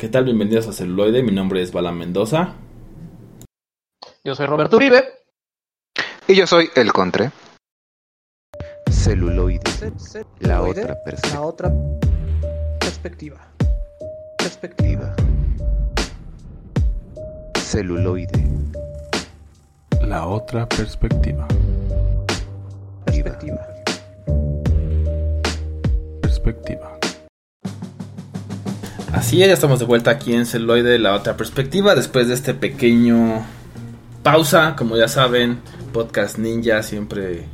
¿Qué tal? Bienvenidos a Celuloide. Mi nombre es Bala Mendoza. Yo soy Roberto Uribe. Y yo soy El Contre. Celuloide. La Celuloide, otra perspectiva. La otra perspectiva. Perspectiva. Celuloide. La otra perspectiva. Perspectiva. Perspectiva. Así es, ya estamos de vuelta aquí en Celuloide, la otra perspectiva, después de este pequeño pausa, como ya saben, podcast ninja siempre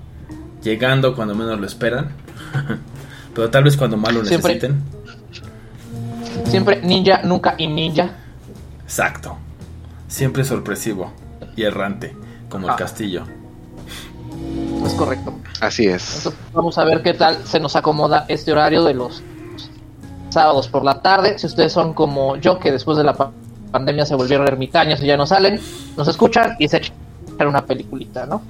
llegando cuando menos lo esperan, pero tal vez cuando más lo Siempre. necesiten. Siempre ninja, nunca y ninja. Exacto, siempre sorpresivo y errante, como el Ah. castillo. Es correcto. Así es. Entonces vamos a ver qué tal se nos acomoda este horario de los sábados por la tarde. Si ustedes son como yo, que después de la pa- pandemia se volvieron ermitaños y ya no salen, nos escuchan y se echan una peliculita, ¿no?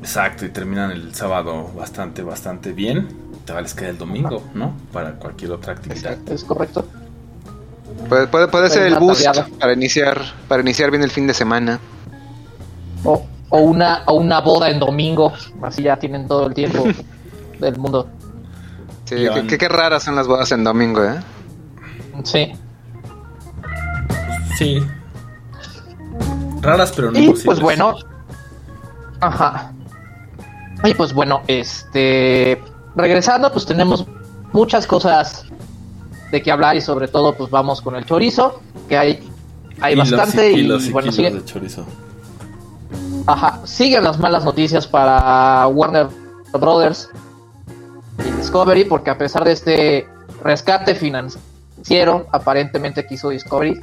Exacto, y terminan el sábado bastante, bastante bien. Todavía les queda el domingo, ¿no? Para cualquier otra actividad. Es correcto. Puede, puede, puede ser el boost tareada. para iniciar, para iniciar bien el fin de semana. O, o una, o una boda en domingo. Así ya tienen todo el tiempo del mundo. Sí, qué, van- qué- qué raras son las bodas en domingo, ¿eh? Sí. Sí. Raras, pero no Y pues bueno. Ajá. Y pues bueno, este. Regresando, pues tenemos muchas cosas de qué hablar y sobre todo, pues vamos con el chorizo, que hay, hay Kilos bastante y, kilos y bueno, kilos siguen, de chorizo. ajá, siguen las malas noticias para Warner Brothers y Discovery, porque a pesar de este rescate financiero, aparentemente que hizo Discovery,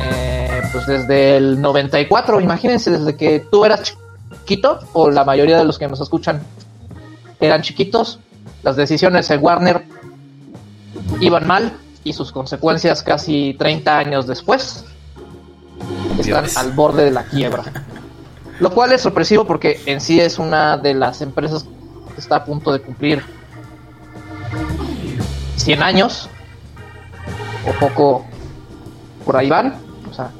eh, pues desde el 94, imagínense, desde que tú eras chiquito, o la mayoría de los que nos escuchan eran chiquitos, las decisiones de Warner iban mal y sus consecuencias casi 30 años después están Dios. al borde de la quiebra. Lo cual es sorpresivo porque en sí es una de las empresas está a punto de cumplir 100 años o poco por ahí van. O sea,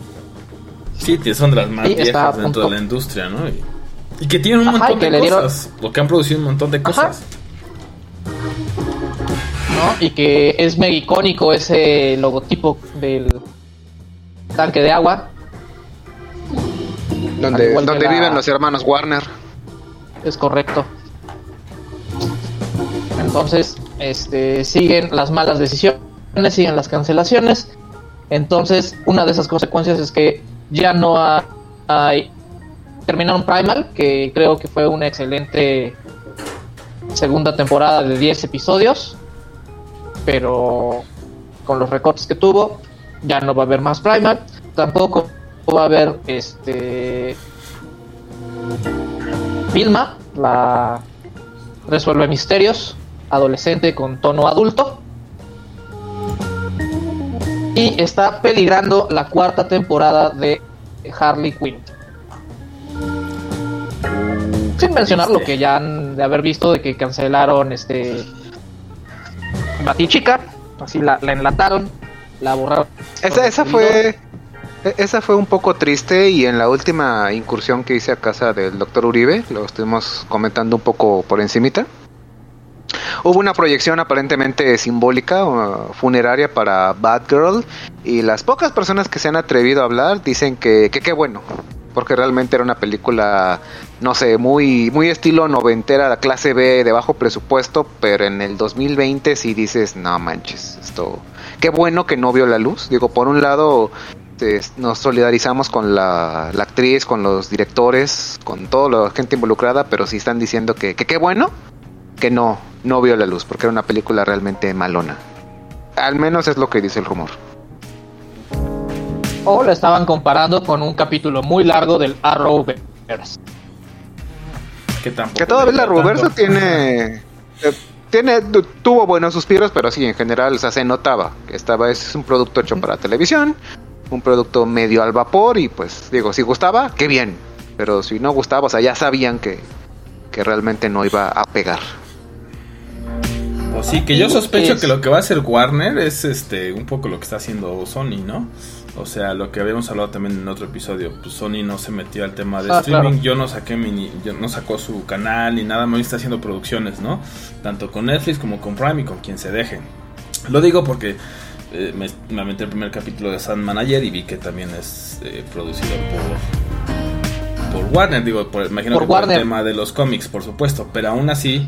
Sí, son de las más Sí, viejas dentro punto. de la industria, ¿no? Y, y que tienen un Ajá, montón de dieron- cosas. Lo que han producido un montón de Ajá. cosas. ¿no? Y que es mega icónico ese logotipo del tanque de agua. Donde, donde la- viven los hermanos Warner. Es correcto. Entonces, este, siguen las malas decisiones, siguen las cancelaciones. Entonces, una de esas consecuencias es que ya no ha- hay. Terminaron Primal, que creo que fue una excelente segunda temporada de 10 episodios. Pero con los recortes que tuvo, ya no va a haber más Primal. Tampoco va a haber este. Vilma, la resuelve misterios, adolescente con tono adulto. Y está peligrando la cuarta temporada de Harley Quinn. Sin mencionar lo que ya han de haber visto de que cancelaron este Batichica, así la, la enlataron, la borraron. Esa, esa fue. e- Esa fue un poco triste y en la última incursión que hice a casa del doctor Uribe, lo estuvimos comentando un poco por encimita. Hubo una proyección aparentemente simbólica, uh, funeraria para Batgirl y las pocas personas que se han atrevido a hablar dicen que que qué bueno, porque realmente era una película, no sé, muy muy estilo noventera, clase B de bajo presupuesto, pero en el 2020 sí dices, no manches, esto, qué bueno que no vio la luz. Digo, por un lado nos solidarizamos con la, actriz, con los directores, con toda la gente involucrada, pero sí están diciendo que que qué bueno que no, no vio la luz, porque era una película realmente malona. Al menos es lo que dice el rumor. O la estaban comparando con un capítulo muy largo del Arrowverse. Que, tampoco Que todavía la tanto. tiene, eh, tiene, tu- tuvo buenos suspiros, pero sí, en general o sea, se notaba que estaba, es un producto hecho para televisión, un producto medio al vapor y pues digo, si gustaba, qué bien, pero si no gustaba, o sea, ya sabían que, que realmente no iba a pegar. Pues sí, que yo sospecho Es- que lo que va a hacer Warner es este un poco lo que está haciendo Sony, ¿no? O sea, lo que habíamos hablado también en otro episodio, pues Sony no se metió al tema de Ah, streaming, claro. yo no saqué mi, yo no sacó su canal ni nada, más está haciendo producciones, ¿no? Tanto con Netflix como con Prime y con quien se deje. Lo digo porque eh, me, me aventé el primer capítulo de Sandman ayer y vi que también es eh, producido por por Warner, digo, por, imagino Por que por el tema de los cómics, por supuesto, pero aún así,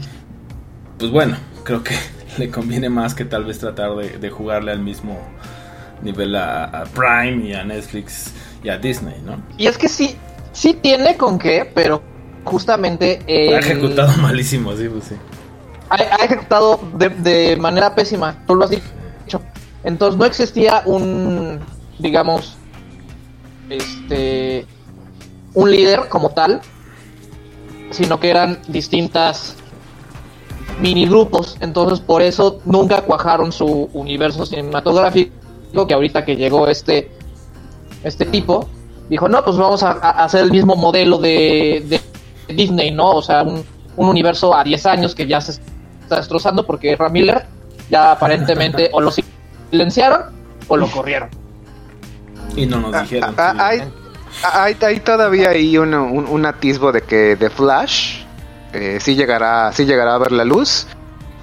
pues bueno, creo que le conviene más que tal vez tratar de, de jugarle al mismo nivel a, a Prime y a Netflix y a Disney, ¿no? Y es que sí, sí tiene con qué, pero justamente... Ha ejecutado malísimo, sí, pues sí. ha, ha ejecutado de, de manera pésima, tú lo has dicho. Entonces no existía un, digamos, este, un líder como tal, sino que eran distintas mini grupos. Entonces por eso nunca cuajaron su universo cinematográfico, que ahorita que llegó este, este tipo, dijo, no, pues vamos a, a hacer el mismo modelo de, de Disney, ¿no? O sea, un, un universo a 10 años que ya se está destrozando porque Ram Miller ya aparentemente o lo silenciaron o lo corrieron. Y no nos dijeron. Ah, sí. ah, hay, ah, hay, hay todavía ahí un, un, un atisbo de que de Flash eh, sí llegará sí llegará a ver la luz.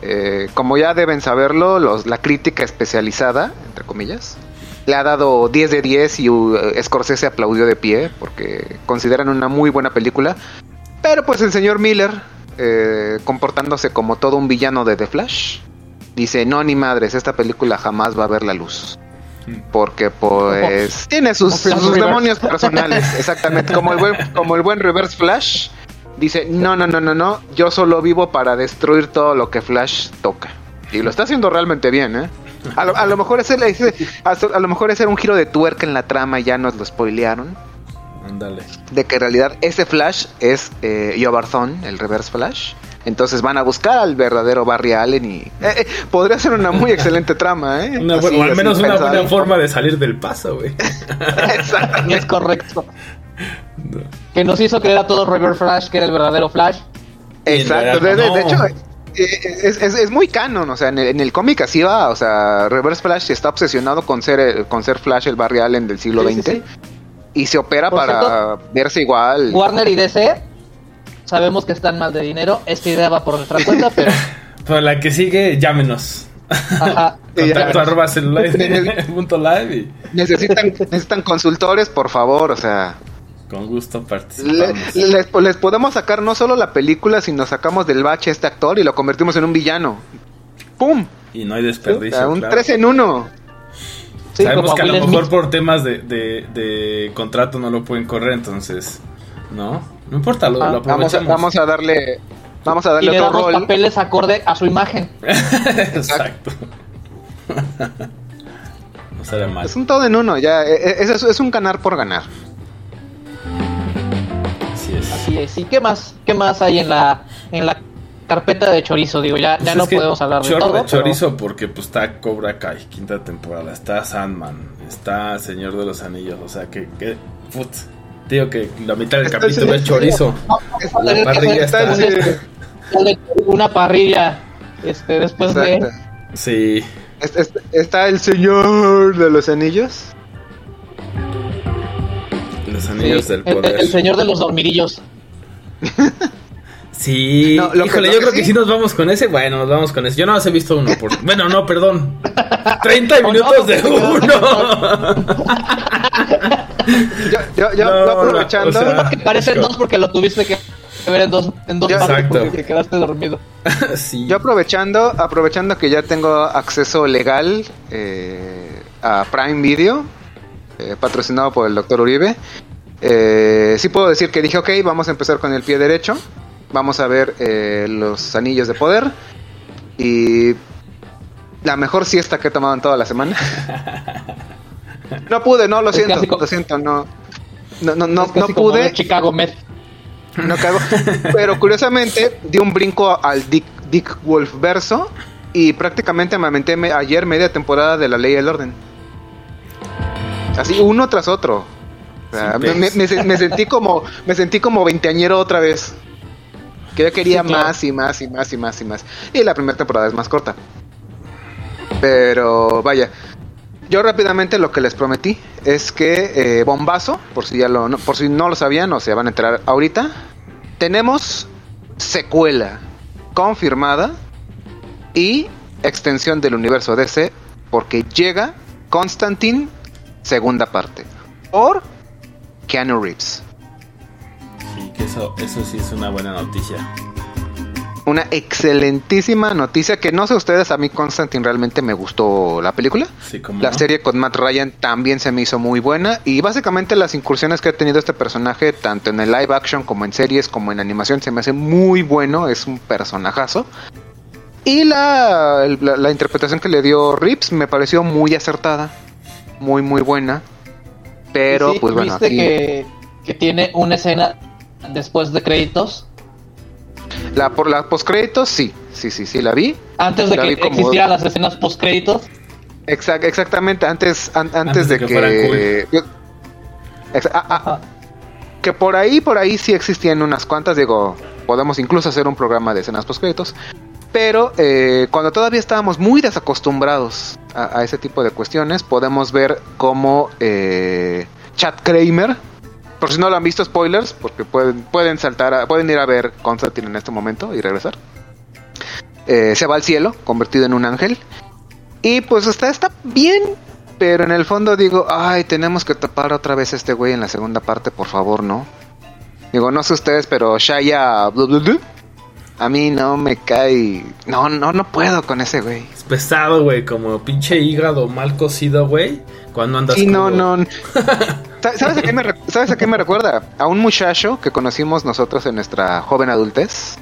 Eh, como ya deben saberlo, los, la crítica especializada, entre comillas, le ha dado 10 de 10 y uh, Scorsese aplaudió de pie porque consideran una muy buena película. Pero pues el señor Miller, eh, comportándose como todo un villano de The Flash, dice, no ni madres, esta película jamás va a ver la luz. Porque pues tiene sus, demonios personales, exactamente, como el buen, como el buen Reverse Flash. Dice, no, no, no, no, no, yo solo vivo para destruir todo lo que Flash toca. Y lo está haciendo realmente bien, ¿eh? A lo, a lo mejor ese, ese- a, a lo mejor ese era un giro de tuerca en la trama y ya nos lo spoilearon. Ándale. De que en realidad ese Flash es eh, Yobarthon, el Reverse Flash. Entonces van a buscar al verdadero Barry Allen y... eh, eh, podría ser una muy excelente trama, ¿eh? Una bu- Así, o al menos una buena forma de salir del paso, güey. Es correcto. Que nos hizo creer a todos River Flash que era el verdadero Flash. Exacto, de, de- de verdad, hecho eh, es, es- es muy canon, o sea, en el, en el cómic así va, o sea, Reverse Flash está obsesionado con ser eh, con ser Flash el Barry Allen del siglo Sí, sí, XX sí. y se opera Por para cierto, verse igual. Warner y DC sabemos que están mal de dinero. Esta idea va por nuestra cuenta, pero. Para la que sigue, llámenos. Ajá. Contacto arroba celular punto live y Necesitan necesitan consultores, por favor, o sea, con gusto le- participamos. les, les podemos sacar no solo la película, sino sacamos del bache a este actor y lo convertimos en un villano. ¡Pum! Y no hay desperdicio. sea, un claro. 3 en 1. Sí, Sabemos como que a lo mejor Smith. por temas de, de, de contrato no lo pueden correr, entonces, ¿no? No importa, lo, Ah, lo Vamos a, vamos a darle vamos a Y darle le otro damos rol. papeles acorde a su imagen. Exacto. no será mal. Es un todo en uno, ya eh, eh, es, es- es un ganar por ganar. Así es. ¿Y qué más? ¿Qué más hay en la en la carpeta de chorizo? Digo, ya, Pues ya no podemos hablar de todo. de pero- chorizo porque pues está Cobra Kai, quinta temporada, está Sandman, está Señor de los Anillos, o sea que, que put, digo que la mitad del capítulo es chorizo. La parrilla está- un- una parrilla este después Exacto. de Sí, Es- es- Está el señor de los anillos. Los anillos sí, del el, poder. el señor de los dormirillos. Sí, No, lo que- híjole, lo yo que creo que sí- si nos vamos con ese, bueno, nos vamos con ese. Yo no más he visto uno, por... bueno, no, perdón. 30 minutos de uno. Yo, yo, yo- No, yo aprovechando, o sea- Que parecen dos porque lo tuviste que ver en dos, en dos Ya- partes te quedaste dormido. sí. yo aprovechando, aprovechando que ya tengo acceso legal eh, a Prime Video, eh, patrocinado por el doctor Uribe. Eh, sí puedo decir que dije, ok, vamos a empezar con el pie derecho. Vamos a ver eh, los anillos de poder. Y la mejor siesta que he tomado en toda la semana. No pude, no, lo Es siento, clásico. lo siento, no. No, no, no, pude. Chicago Med. No cago. Pero curiosamente di un brinco al Dick, Dick Wolf verso y prácticamente me aventé me- ayer media temporada de La Ley y el Orden. Así uno tras otro. Sea, me, sentí como me sentí como veinteañero otra vez. Que yo quería Sí, claro. más y más y más y más y más. Y la primera temporada es más corta. Pero vaya, yo rápidamente lo que les prometí es que eh, bombazo, por si ya lo, no, por si no lo sabían o se van a enterar ahorita, tenemos secuela confirmada y extensión del universo DC porque llega Constantine segunda parte por Keanu Reeves. Sí, que eso, eso sí es una buena noticia. Una excelentísima noticia que no sé ustedes, a mí Constantine realmente me gustó la película. Sí, como La no? serie con Matt Ryan también se me hizo muy buena y básicamente las incursiones que ha tenido este personaje tanto en el live action como en series como en animación se me hace muy bueno, es un personajazo. Y la, la, la interpretación que le dio Rips me pareció muy acertada, muy muy buena. Pero Sí, pues bueno, ¿Viste aquí- que, que tiene una escena después de créditos? la por la postcréditos sí, sí, sí, sí la vi. Antes de La que como- existieran las escenas post créditos. Exac- exactamente, antes, an- antes, Antes de, de que ah, ah, que por ahí, por ahí sí existían unas cuantas, digo, podemos incluso hacer un programa de escenas postcréditos, pero eh, cuando todavía estábamos muy desacostumbrados a, ese tipo de cuestiones, podemos ver cómo eh, Chad Kramer, por si no lo han visto, spoilers, porque pueden, pueden saltar, a- pueden ir a ver Constantine en este momento y regresar. Eh, se va al cielo, convertido en un ángel. Y pues está, está bien, pero en el fondo digo, ay, tenemos que tapar otra vez a este güey en la segunda parte, por favor, ¿no? Digo, no sé ustedes, pero Shaya... blu, a mí no me cae... No, no, no puedo con ese güey. Es pesado, güey, como pinche hígado mal cocido, güey. Cuando andas Sí, no, no. Sa- ¿Sabes a, qué me, re- ¿Sabes a qué me recuerda? A un muchacho que conocimos nosotros en nuestra joven adultez.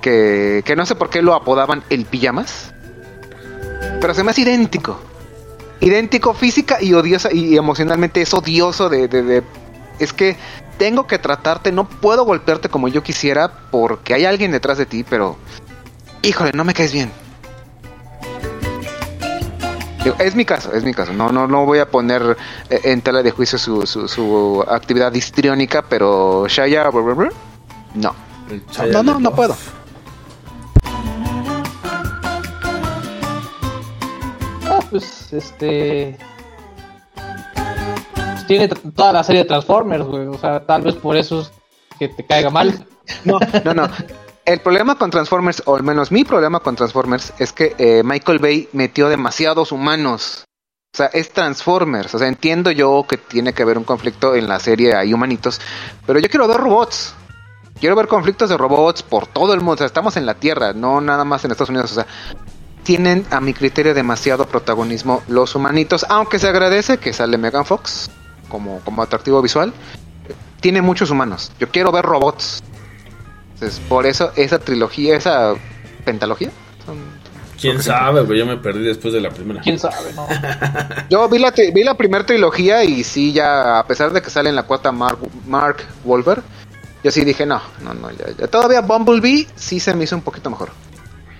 Que, que no sé por qué lo apodaban el pijamas. Pero se me hace idéntico. Idéntico física y odiosa y emocionalmente es odioso de, de- de- Es que tengo que tratarte, no puedo golpearte como yo quisiera porque hay alguien detrás de ti, pero... Híjole, no me caes bien. Es mi caso, es mi caso. No, no, no voy a poner eh, en tela de juicio su, su, su actividad histriónica, pero Shaya, no. No, no, no puedo. Ah, pues este. Tiene toda la serie de Transformers. O sea, tal vez por eso es que te caiga mal. No, no, no. El problema con Transformers, o al menos mi problema con Transformers, es que eh, Michael Bay metió demasiados humanos. O sea, es Transformers. O sea, entiendo yo que tiene que haber un conflicto en la serie, hay humanitos, pero yo quiero ver robots. Quiero ver conflictos de robots por todo el mundo. O sea, estamos en la Tierra, no nada más en Estados Unidos. O sea, tienen a mi criterio demasiado protagonismo los humanitos, aunque se agradece que sale Megan Fox como, como atractivo visual. Tiene muchos humanos. Yo quiero ver robots. Entonces, por eso esa trilogía, esa pentalogía. son- ¿Quién sabe, güey? Yo me perdí después de la primera. Quién sabe, ¿no? Yo vi la, vi la primera trilogía y sí, ya, a pesar de que sale en la cuota Mark, Mark Wolver, yo sí dije, no, no, no, ya, ya. Todavía Bumblebee sí se me hizo un poquito mejor.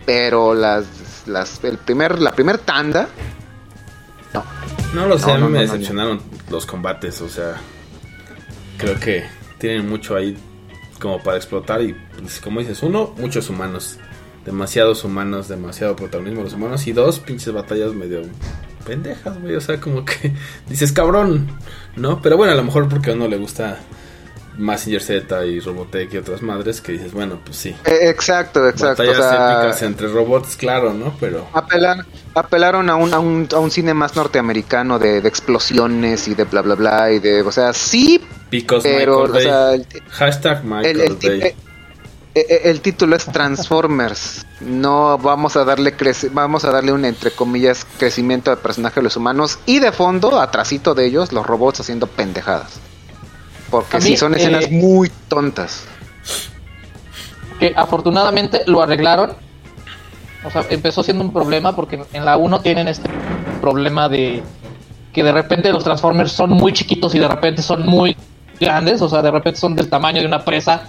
Pero las, las, el primer, la primer tanda, no. No lo sé, No, a mí no, me decepcionaron los combates, o sea, creo que tienen mucho ahí como para explotar y pues, como dices, uno, muchos humanos, demasiados humanos, demasiado protagonismo de los humanos y dos, pinches batallas medio pendejas, güey, o sea, como que dices, cabrón, ¿no? Pero bueno, a lo mejor porque a uno le gusta Massinger Z y Robotech y otras madres que dices, bueno, pues sí. Eh, exacto, exacto. o Batallas sea, épicas entre robots, claro, ¿no? Pero apelar- apelaron a un, a, un, a un cine más norteamericano de, de explosiones y de bla bla bla y de, o sea, sí, picos pero, Michael o Bay. sea, el, Hashtag Michael el, el ti- Bay. el título es Transformers. No vamos a darle vamos a darle un entre comillas crecimiento de personaje de los humanos y de fondo, atrasito de ellos, los robots haciendo pendejadas. Porque A sí son escenas eh, muy tontas. que afortunadamente lo arreglaron. O sea, empezó siendo un problema porque en la 1 tienen este problema de que de repente los Transformers son muy chiquitos y de repente son muy grandes, o sea, de repente son del tamaño de una presa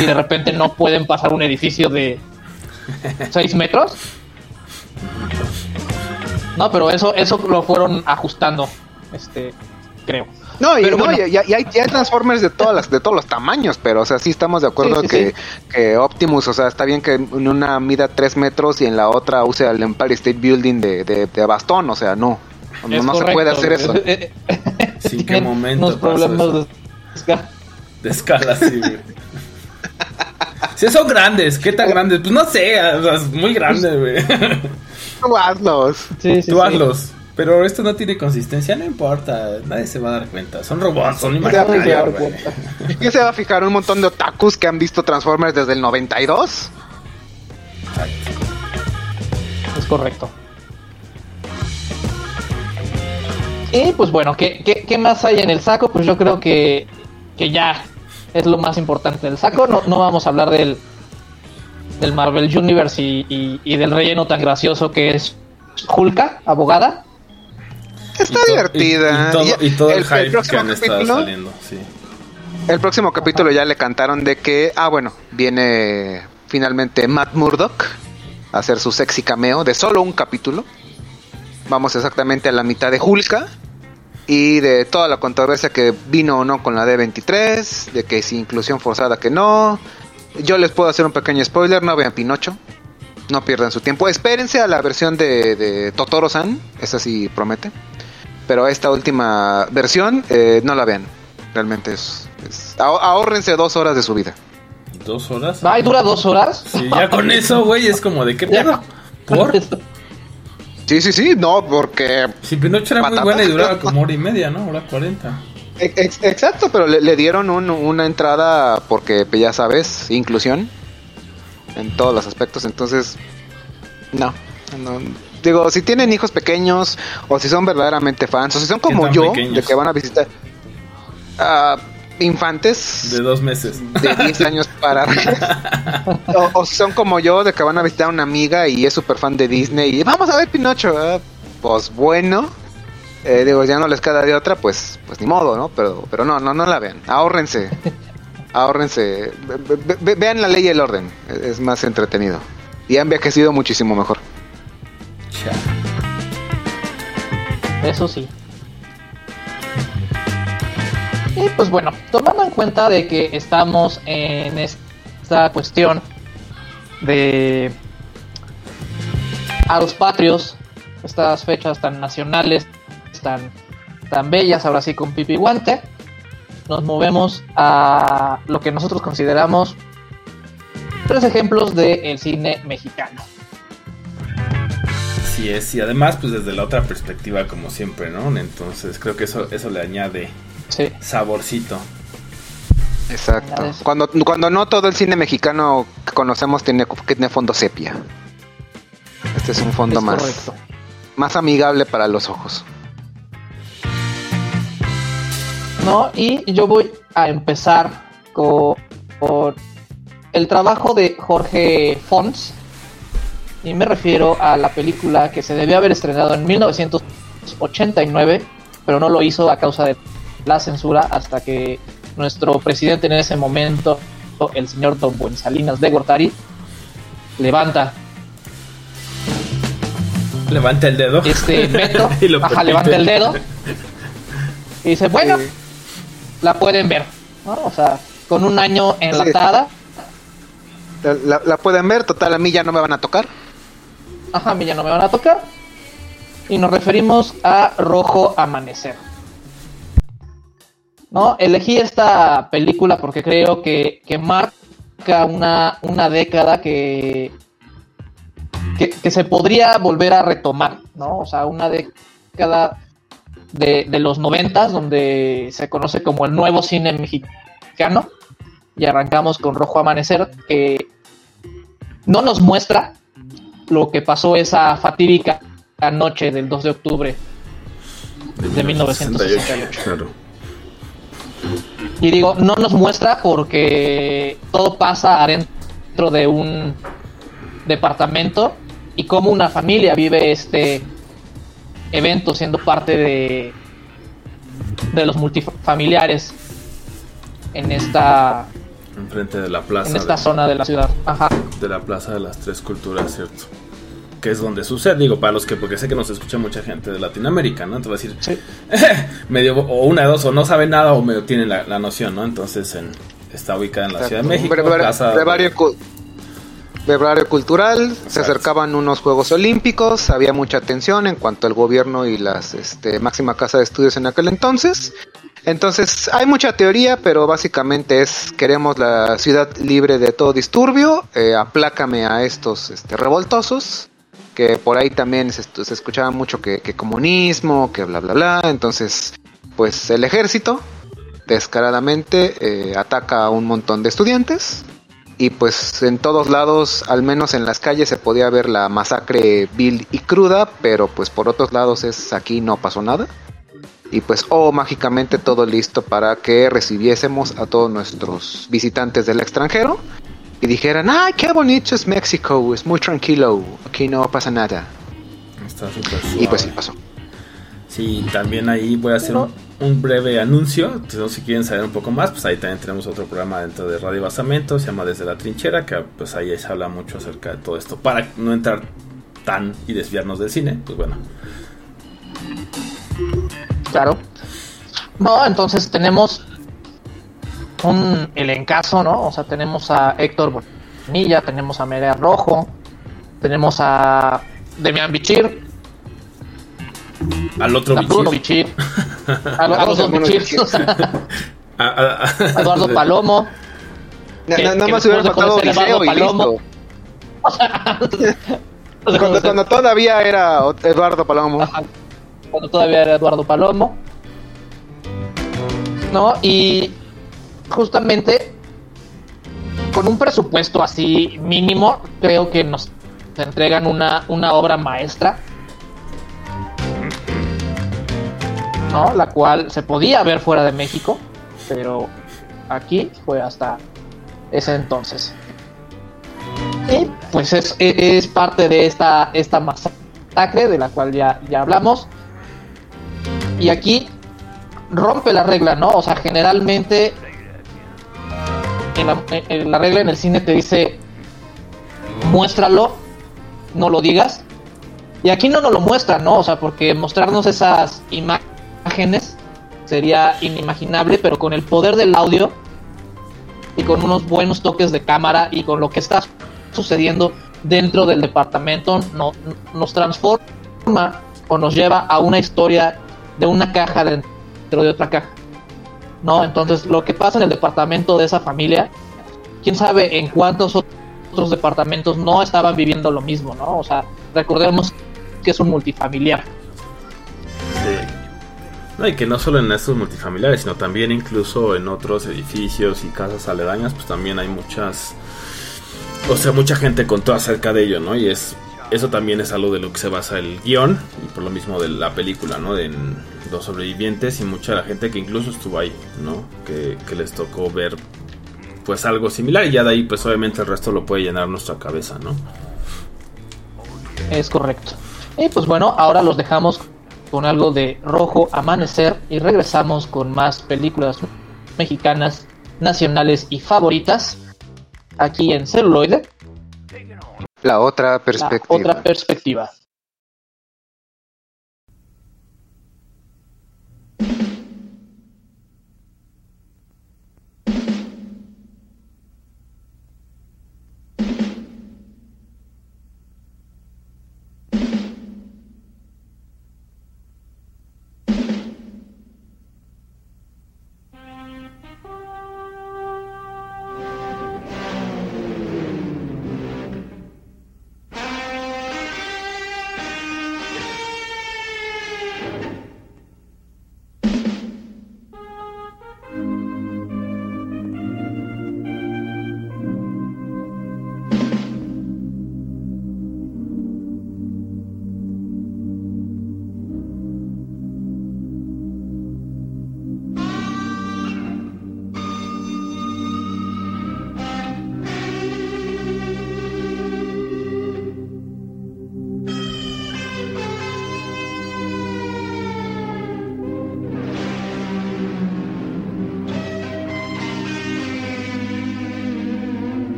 y de repente no pueden pasar un edificio de 6 metros. No, pero eso eso lo fueron ajustando, este, creo. No, y, Pero no, bueno. y- y- y hay, y hay Transformers de todas las, de todos los tamaños, pero o sea, sí estamos de acuerdo Sí, sí, que, sí. que Optimus, o sea, está bien que en una mida 3 metros y en la otra use el Empire State Building de, de, de bastón, o sea, no. No, se puede hacer eso. eh, eh, Sí, ¿qué momento pasó problemas eso? de escala. De escala, sí, güey. Sí, son grandes. ¿Qué tan grandes? Pues no sé, o sea, es muy grande, güey. Tú hazlos. Sí, sí, Tú sí. hazlos. Pero esto no tiene consistencia, no importa. Nadie se va a dar cuenta. Son robots, son imaginarios. ¿Qué se va a fijar? ¿Un montón de otakus que han visto Transformers desde el 92? Es correcto. Y pues bueno, ¿qué, qué, qué más hay en el saco? Pues yo creo que, que ya es lo más importante del saco. No, no vamos a hablar del, del Marvel Universe y, y- y del relleno tan gracioso que es Hulka, abogada. Está Y divertida. Y, y todo, y todo el, el hype que próximo han estado capítulo- saliendo, sí. El próximo capítulo ya le cantaron de que, ah, bueno, viene finalmente Matt Murdock a hacer su sexy cameo de solo un capítulo. Vamos exactamente a la mitad de Hulka y de toda la controversia que vino o no con la D23, de que si inclusión forzada que no. Yo les puedo hacer un pequeño spoiler, no vean Pinocho. No pierdan su tiempo. Espérense a la versión de, de Totoro-san, esa sí promete. Pero esta última versión, eh, no la vean. Realmente es, es- ahórrense dos horas de su vida. ¿Dos horas? Ay, dura dos horas. Sí, ya con eso, güey, es como de qué pedo. ¿Por? Sí, sí, sí, no, porque... Si Pinocho era muy Patata. buena y duraba como hora y media, ¿no? Hora cuarenta. ex- exacto, pero le, le dieron un- una entrada porque, pues, ya sabes, inclusión en todos los aspectos. Entonces, no, no. Digo, si tienen hijos pequeños o si son verdaderamente fans o si son como yo, pequeños? de que van a visitar ah, infantes De dos meses. de 10 años para o, o son como yo de que van a visitar a una amiga y es súper fan de Disney y vamos a ver Pinocho ah, pues bueno eh, digo ya no les queda de otra pues pues ni modo no pero pero no no no la vean. Ahórrense ahórrense. Ve- ve- ve- vean la ley y el orden. Es es más entretenido. Y ha envejecido muchísimo mejor Eso sí. Y pues bueno, tomando en cuenta de que estamos en esta cuestión de a los patrios, estas fechas tan nacionales, tan, tan bellas, ahora sí con pipi guante, nos movemos a lo que nosotros consideramos tres ejemplos del cine mexicano. Así es, y además, pues desde la otra perspectiva, como siempre, ¿no? Entonces creo que eso, eso le añade Sí. saborcito. exacto cuando cuando no todo el cine mexicano que conocemos tiene tiene fondo sepia este es un fondo es más correcto. más amigable para los ojos ¿no? Y yo voy a empezar con, con el trabajo de Jorge Fons. Y me refiero a la película que se debió haber estrenado en 1989, pero no lo hizo a causa de la censura hasta que nuestro presidente en ese momento, el señor Don Buensalinas de Gortari, levanta Levanta el dedo. este veto, permite. levanta el dedo y dice, bueno, Sí. la pueden ver, ¿no? O sea, con un año enlatada, La, la- la pueden ver, total, a mí ya no me van a tocar. Ajá, a mí ya no me van a tocar. Y nos referimos a Rojo Amanecer. ¿No? Elegí esta película porque creo que, que marca una, una década que, que, se podría volver a retomar, ¿no? O sea, una década de, de los noventas donde se conoce como el nuevo cine mexicano. Y arrancamos con Rojo Amanecer, que no nos muestra lo que pasó esa fatídica noche del 2 de octubre de 1968. Claro. Y digo, no nos muestra porque todo pasa adentro de un departamento y cómo una familia vive este evento siendo parte de, de los multifamiliares en esta, Enfrente de la plaza. en esta de, zona de la ciudad. Ajá. de la plaza de las tres culturas, ¿cierto? que es donde sucede. Digo, para los que, porque sé que nos escucha mucha gente de Latinoamérica, ¿no? Entonces va a decir, medio, o una de dos, o no sabe nada o medio tienen la, la noción, ¿no? Entonces en, está ubicada en la Ciudad de México. Brevario, Plaza- brevario brevario cultural, se acercaban unos Juegos Olímpicos, había mucha tensión en cuanto al gobierno y las este, máxima casa de estudios en aquel entonces. Entonces hay mucha teoría, pero básicamente es queremos la ciudad libre de todo disturbio, eh, aplácame a estos este, revoltosos, que por ahí también se, se escuchaba mucho que, que comunismo, que bla bla bla. Entonces, pues el ejército descaradamente eh, ataca a un montón de estudiantes y pues en todos lados, al menos en las calles se podía ver la masacre vil y cruda, pero pues por otros lados es aquí no pasó nada. Y pues oh, mágicamente todo listo para que recibiésemos a todos nuestros visitantes del extranjero y dijeran, "Ay, qué bonito es México, es muy tranquilo, aquí no pasa nada." Está súper Y pues sí pasó. Sí, también ahí voy a hacer un, un breve anuncio. Entonces, si quieren saber un poco más, pues ahí también tenemos otro programa dentro de Radio Basamento, se llama Desde la Trinchera, que pues ahí se habla mucho acerca de todo esto. Para no entrar tan y desviarnos del cine, pues bueno. Claro. No, entonces tenemos un elencazo, ¿no? O sea, tenemos a Héctor Bonilla, tenemos a Merea Rojo, tenemos a Demian Bichir, Al otro bichir. Bichir, a, lo- a los dos Bruno Bichir, Bichir. o sea, A- a- a- a Eduardo Palomo. Na- Que- na- nada más hubiera faltado Odiseo y listo. Cuando, cuando todavía era Eduardo Palomo. Ajá. Cuando todavía era Eduardo Palomo. ¿No? Y justamente con un presupuesto así mínimo, creo que nos entregan una, una obra maestra. ¿No? La cual se podía ver fuera de México, pero aquí fue hasta ese entonces. Y pues es, es parte de esta, esta masacre de la cual ya, ya hablamos. Y aquí rompe la regla, ¿no? O sea, generalmente en la, la regla en el cine te dice muéstralo, no lo digas. Y aquí no nos lo muestra, ¿no? O sea, porque mostrarnos esas imágenes sería inimaginable, pero con el poder del audio y con unos buenos toques de cámara y con lo que está sucediendo dentro del departamento no- nos transforma o nos lleva a una historia de una caja dentro de otra caja. ¿No? Entonces, lo que pasa en el departamento de esa familia, quién sabe en cuántos ot- otros departamentos no estaban viviendo lo mismo, ¿no? O sea, recordemos que es un multifamiliar. No, y que no solo en estos multifamiliares, sino también incluso en otros edificios y casas aledañas, pues también hay muchas, o sea, mucha gente contó acerca de ello, ¿no? Y es, eso también es algo de lo que se basa el guion, y por lo mismo de la película, ¿no? De los sobrevivientes y mucha de la gente que incluso estuvo ahí, ¿no? Que, que les tocó ver, pues algo similar, y ya de ahí, pues obviamente el resto lo puede llenar nuestra cabeza, ¿no? Es correcto. Y pues bueno, ahora los dejamos con algo de Rojo Amanecer y regresamos con más películas mexicanas, nacionales y favoritas aquí en celuloide, La otra la perspectiva. otra perspectiva.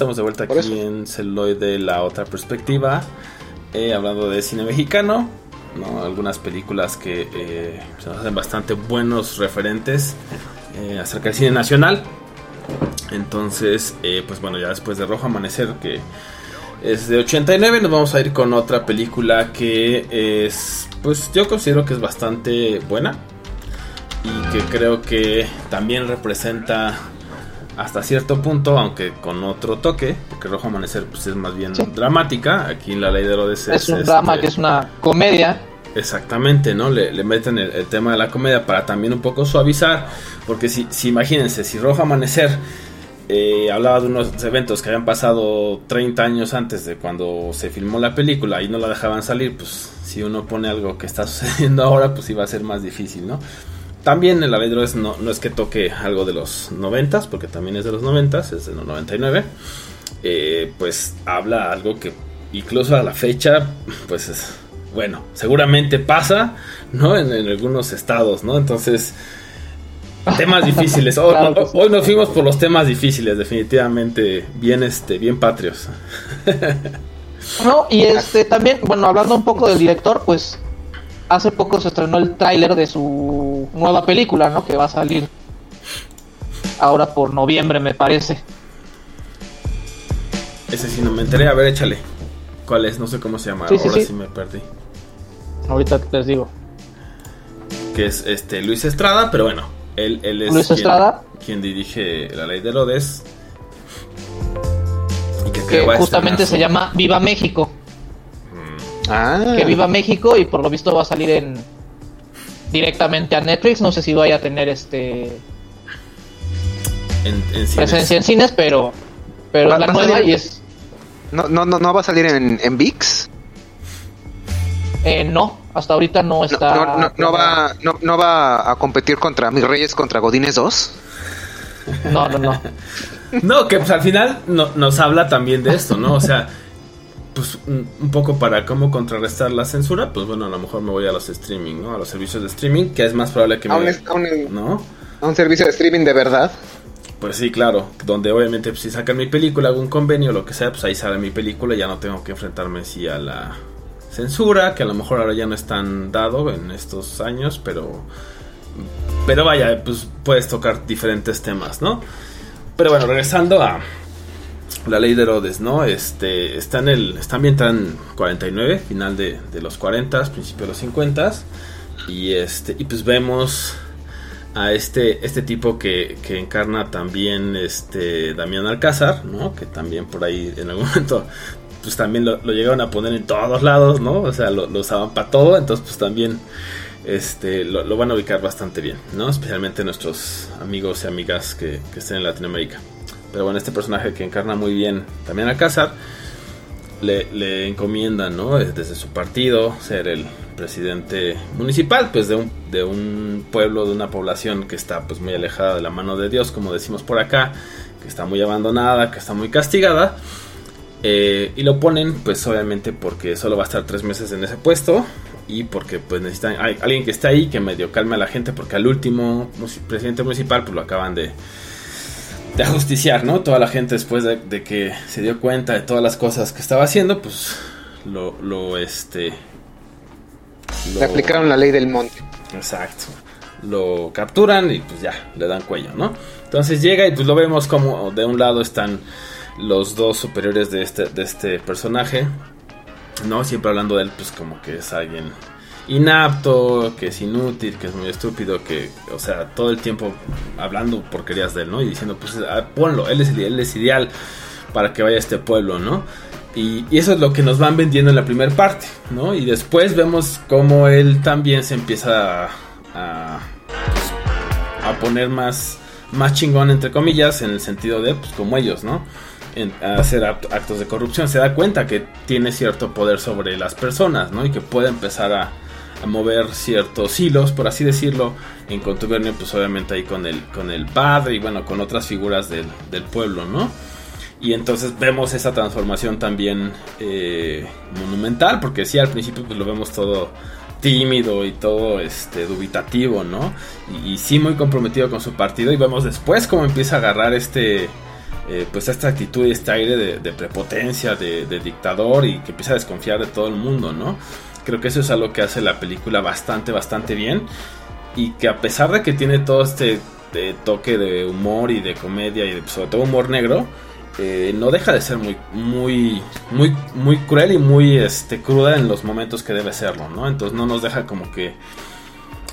Estamos de vuelta Por aquí eso. en Celuloide, la otra perspectiva. Eh, hablando de cine mexicano, ¿no? algunas películas que eh, se nos hacen bastante buenos referentes eh, acerca del cine nacional. Entonces, eh, pues bueno, ya después de Rojo Amanecer, que es de 89, nos vamos a ir con otra película que es, pues yo considero que es bastante buena y que creo que también representa hasta cierto punto, aunque con otro toque, porque Rojo Amanecer pues es más bien Sí. dramática, aquí en La Ley de Herodes Es un este, drama que es una comedia. Exactamente, ¿no? Le, le meten el, el tema de la comedia para también un poco suavizar, porque si, si imagínense, si Rojo Amanecer eh, hablaba de unos eventos que habían pasado 30 años antes de cuando se filmó la película y no la dejaban salir, pues si uno pone algo que está sucediendo ahora, pues iba a ser más difícil, ¿no? También el Avedro es, no, no es que toque algo de los 90, porque también es de los 90, es de los 99, eh, pues habla algo que incluso a la fecha, pues es, bueno, seguramente pasa, ¿no? En, en algunos estados, ¿no? Entonces, temas difíciles. Hoy, Claro que sí. hoy nos fuimos por los temas difíciles, definitivamente, bien, este, bien patrios. No, y este también, bueno, hablando un poco del director, pues hace poco se estrenó el tráiler de su nueva película, ¿no? Que va a salir ahora por noviembre, me parece. Ese sí no me enteré, a ver, échale. ¿Cuál es? No sé cómo se llama, Sí, ahora sí. sí me perdí. Ahorita les digo. que es este Luis Estrada, pero bueno, él, él es Luis quien, Estrada. quien dirige La Ley de Herodes. Y que, Que justamente se llama Viva México. Ah, Que Viva México y por lo visto va a salir en directamente a Netflix. No sé si vaya a tener este en, en cines. presencia en cines, pero pero Va- la va nueva salir- y es no, no, no, no va a salir en, en VIX. eh, no, hasta ahorita no No, está. no, no, no va, no, no va a competir contra Mis Reyes contra Godines 2. No, no, no. No, que pues al final no- nos habla también de esto, ¿no? O sea, pues un, un poco para cómo contrarrestar la censura, pues bueno, a lo mejor me voy a los streaming, ¿no? A los servicios de streaming, que es más probable que A un, me... a un- ¿No? a un servicio de streaming de verdad. Pues sí, claro, donde obviamente pues, si sacan mi película, algún convenio, lo que sea, pues ahí sale mi película, ya no tengo que enfrentarme sí a la censura, que a lo mejor ahora ya no es tan dado en estos años, pero pero vaya, pues puedes tocar diferentes temas, ¿no? Pero bueno, regresando a la ley de Herodes, ¿no? Este está en el está ambientada en 49, final de, los 40, principio de los 50 y este y pues vemos a este, este tipo que, que encarna también este Damián Alcázar, ¿no? Que también por ahí en algún momento pues también lo, lo llegaron a poner en todos lados, ¿no? O sea, lo, lo usaban para todo, entonces pues también este lo, lo van a ubicar bastante bien, ¿no? Especialmente nuestros amigos y amigas que, que estén en Latinoamérica. Pero bueno, este personaje que encarna muy bien Damián Alcázar le, le encomiendan, ¿no? Desde su partido, ser el presidente municipal, pues de un, de un pueblo, de una población que está pues muy alejada de la mano de Dios, como decimos por acá, que está muy abandonada, que está muy castigada. Eh, y lo ponen, pues obviamente porque solo va a estar tres meses en ese puesto y porque pues necesitan hay alguien que esté ahí que medio calme a la gente porque al último presidente municipal pues lo acaban de, de ajusticiar, ¿no? Toda la gente después de, de que se dio cuenta de todas las cosas que estaba haciendo, pues lo, lo este... Le aplicaron la ley del monte. Exacto. Lo capturan y pues ya, le dan cuello, ¿no? Entonces llega y pues lo vemos como de un lado están los dos superiores de este, de este personaje, ¿no? Siempre hablando de él pues como que es alguien inapto, que es inútil, que es muy estúpido, que, o sea, todo el tiempo hablando porquerías de él, ¿no? Y diciendo, pues ah, ponlo, él es, es ideal para que vaya a este pueblo, ¿no? Y, y eso es lo que nos van vendiendo en la primera parte, ¿no? Y después vemos cómo él también se empieza a, a, poner más, más chingón, entre comillas, en el sentido de, pues, como ellos, ¿no? Hacer act- actos de corrupción. Se da cuenta que tiene cierto poder sobre las personas, ¿no? Y que puede empezar a, a mover ciertos hilos, por así decirlo, en contubernio, pues obviamente ahí con el, con el padre y bueno, con otras figuras del, del pueblo, ¿no? Y entonces vemos esa transformación también eh, monumental, porque sí, al principio pues lo vemos todo tímido y todo este dubitativo, ¿no? Y, sí muy comprometido con su partido y vemos después cómo empieza a agarrar este eh, pues esta actitud y este aire de, prepotencia, de dictador y que empieza a desconfiar de todo el mundo, ¿no? Creo que eso es algo que hace la película bastante, bastante bien. Y que a pesar de que tiene todo este eh, toque de humor y de comedia y de, sobre todo humor negro, eh, no deja de ser muy, muy, muy, muy cruel y muy este, cruda en los momentos que debe serlo, ¿no? Entonces no nos deja como que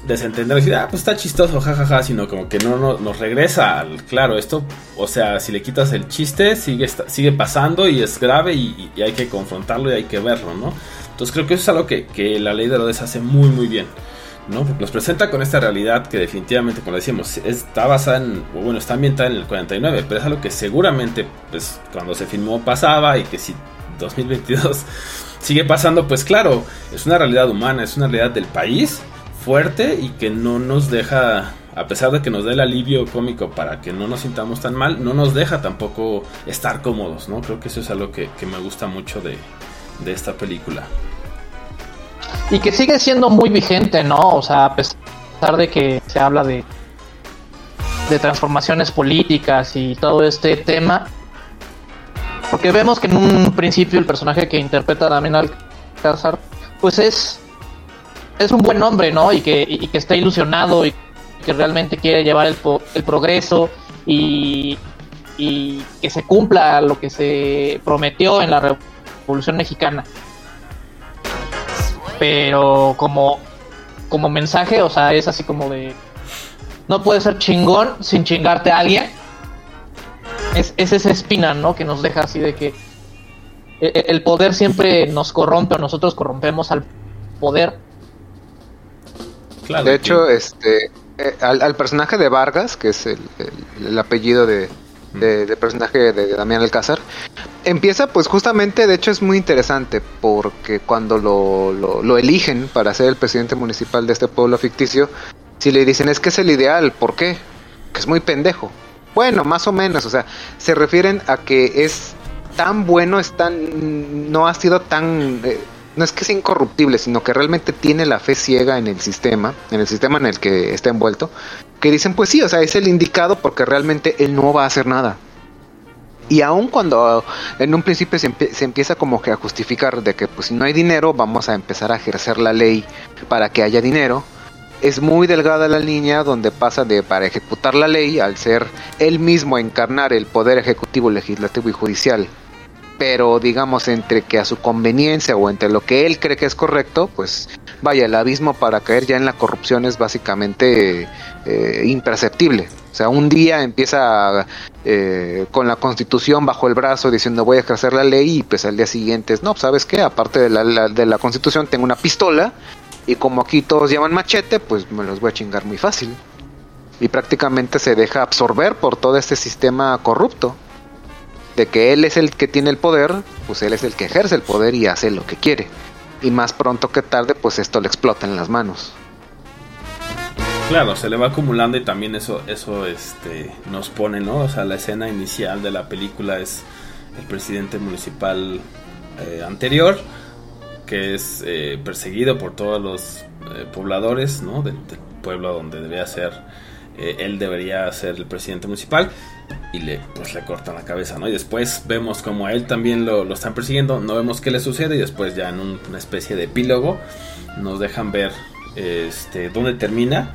desentender y decir, ah, pues está chistoso, jajaja, sino como que no, no nos regresa al, claro, esto, o sea, si le quitas el chiste, sigue, sigue pasando y es grave y hay que confrontarlo y hay que verlo, ¿no? Entonces creo que eso es algo que, que la ley de Herodes hace muy, muy bien. ¿no? Nos presenta con esta realidad que definitivamente, como decíamos, está basada en, o bueno, está ambientada en el 49, pero es algo que seguramente, pues, cuando se filmó pasaba y que si 2022 sigue pasando, pues claro, es una realidad humana, es una realidad del país fuerte y que no nos deja, a pesar de que nos dé el alivio cómico para que no nos sintamos tan mal, no nos deja tampoco estar cómodos, ¿no? Creo que eso es algo que, que me gusta mucho de, de esta película. Y que sigue siendo muy vigente, ¿no? O sea, a pesar de que se habla de, de transformaciones políticas y todo este tema. Porque vemos que en un principio el personaje que interpreta Damián Alcázar, pues es, es un buen hombre, ¿no? Y que, y que está ilusionado y que realmente quiere llevar el, el progreso y, y que se cumpla lo que se prometió en la Revolución Mexicana pero como como mensaje, o sea, es así como de no puedes ser chingón sin chingarte a alguien. Es, es esa espina, ¿no? Que nos deja así de que e- e- el poder siempre nos corrompe o nosotros corrompemos al poder. Claro, de hecho, este, eh, al, al personaje de Vargas, que es el, el- el apellido de, de- del personaje de Damián Alcázar, empieza pues justamente, de hecho es muy interesante, porque cuando lo, lo, lo eligen para ser el presidente municipal de este pueblo ficticio, si le dicen es que es el ideal, ¿por qué? Que es muy pendejo. Bueno, más o menos, o sea, se refieren a que es tan bueno, es tan, no ha sido tan, eh, no es que sea incorruptible, sino que realmente tiene la fe ciega en el sistema, en el sistema en el que está envuelto, que dicen, pues sí, o sea, es el indicado porque realmente él no va a hacer nada. Y aun cuando en un principio se, se empieza como que a justificar de que pues si no hay dinero vamos a empezar a ejercer la ley para que haya dinero, es muy delgada la línea donde pasa de para ejecutar la ley al ser él mismo encarnar el poder ejecutivo, legislativo y judicial. Pero digamos entre que a su conveniencia o entre lo que él cree que es correcto, pues vaya, el abismo para caer ya en la corrupción es básicamente eh, imperceptible. Sea, un día empieza eh, con la constitución bajo el brazo diciendo voy a ejercer la ley y pues al día siguiente es, no, ¿sabes qué? Aparte de la, la- de la constitución tengo una pistola y como aquí todos llaman machete, pues me los voy a chingar muy fácil. Y prácticamente se deja absorber por todo este sistema corrupto. De que él es el que tiene el poder, pues él es el que ejerce el poder y hace lo que quiere. Y más pronto que tarde, pues esto le explota en las manos. Claro, se le va acumulando y también eso, eso este, nos pone, ¿no? O sea, la escena inicial de la película es el presidente municipal eh, anterior, que es eh, perseguido por todos los eh, pobladores, ¿no? Del, pueblo donde debería ser, eh, él debería ser el presidente municipal y le, pues, le cortan la cabeza, ¿no? Y después vemos como a él también lo, lo están persiguiendo, no vemos qué le sucede y después ya en un- una especie de epílogo nos dejan ver este, dónde termina.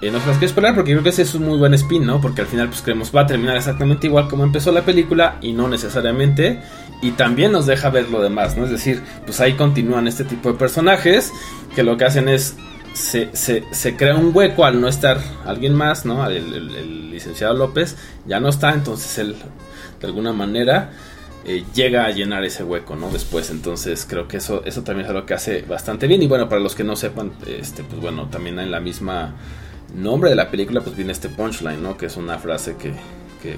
Eh, no se las quiero spoiler porque creo que ese es un muy buen spin, ¿no? Porque al final pues creemos va a terminar exactamente igual como empezó la película y no necesariamente. Y también nos deja ver lo demás, ¿no? Es decir, pues ahí continúan este tipo de personajes que lo que hacen es... Se, se- se crea un hueco al no estar alguien más, ¿no? El licenciado López ya no está, entonces él de alguna manera eh, llega a llenar ese hueco, ¿no? Después, entonces creo que eso, eso también es algo que hace bastante bien. Y bueno, para los que no sepan, este, pues bueno, también en la misma nombre de la película, pues viene este punchline, ¿no? Que es una frase que,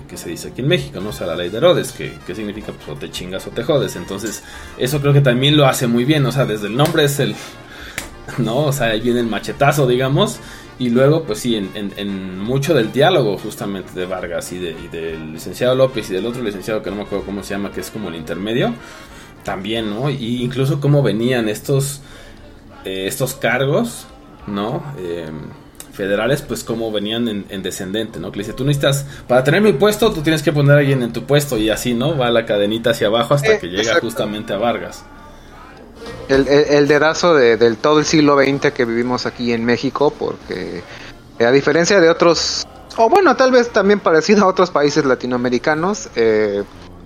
que, se dice aquí en México, ¿no? O sea, la ley de Herodes, que, que significa pues o te chingas o te jodes. Entonces, eso creo que también lo hace muy bien, o sea, desde el nombre es el, ¿no? O sea, ahí viene el machetazo, digamos. Y luego, pues sí, en, en- en mucho del diálogo justamente de Vargas y, de- y del licenciado López y del otro licenciado que no me acuerdo cómo se llama, que es como el intermedio, también, ¿no? Y incluso cómo venían estos, eh, estos cargos, ¿no? Eh, federales, pues como venían en, en descendente, ¿no? Que le dice, tú necesitas, para tener mi puesto, tú tienes que poner a alguien en tu puesto y así, ¿no? Va la cadenita hacia abajo hasta Eh, que llega exacto. justamente a Vargas. El, el, el dedazo de, del todo el siglo XX que vivimos aquí en México, porque eh, a diferencia de otros, o bueno, tal vez también parecido a otros países latinoamericanos, eh,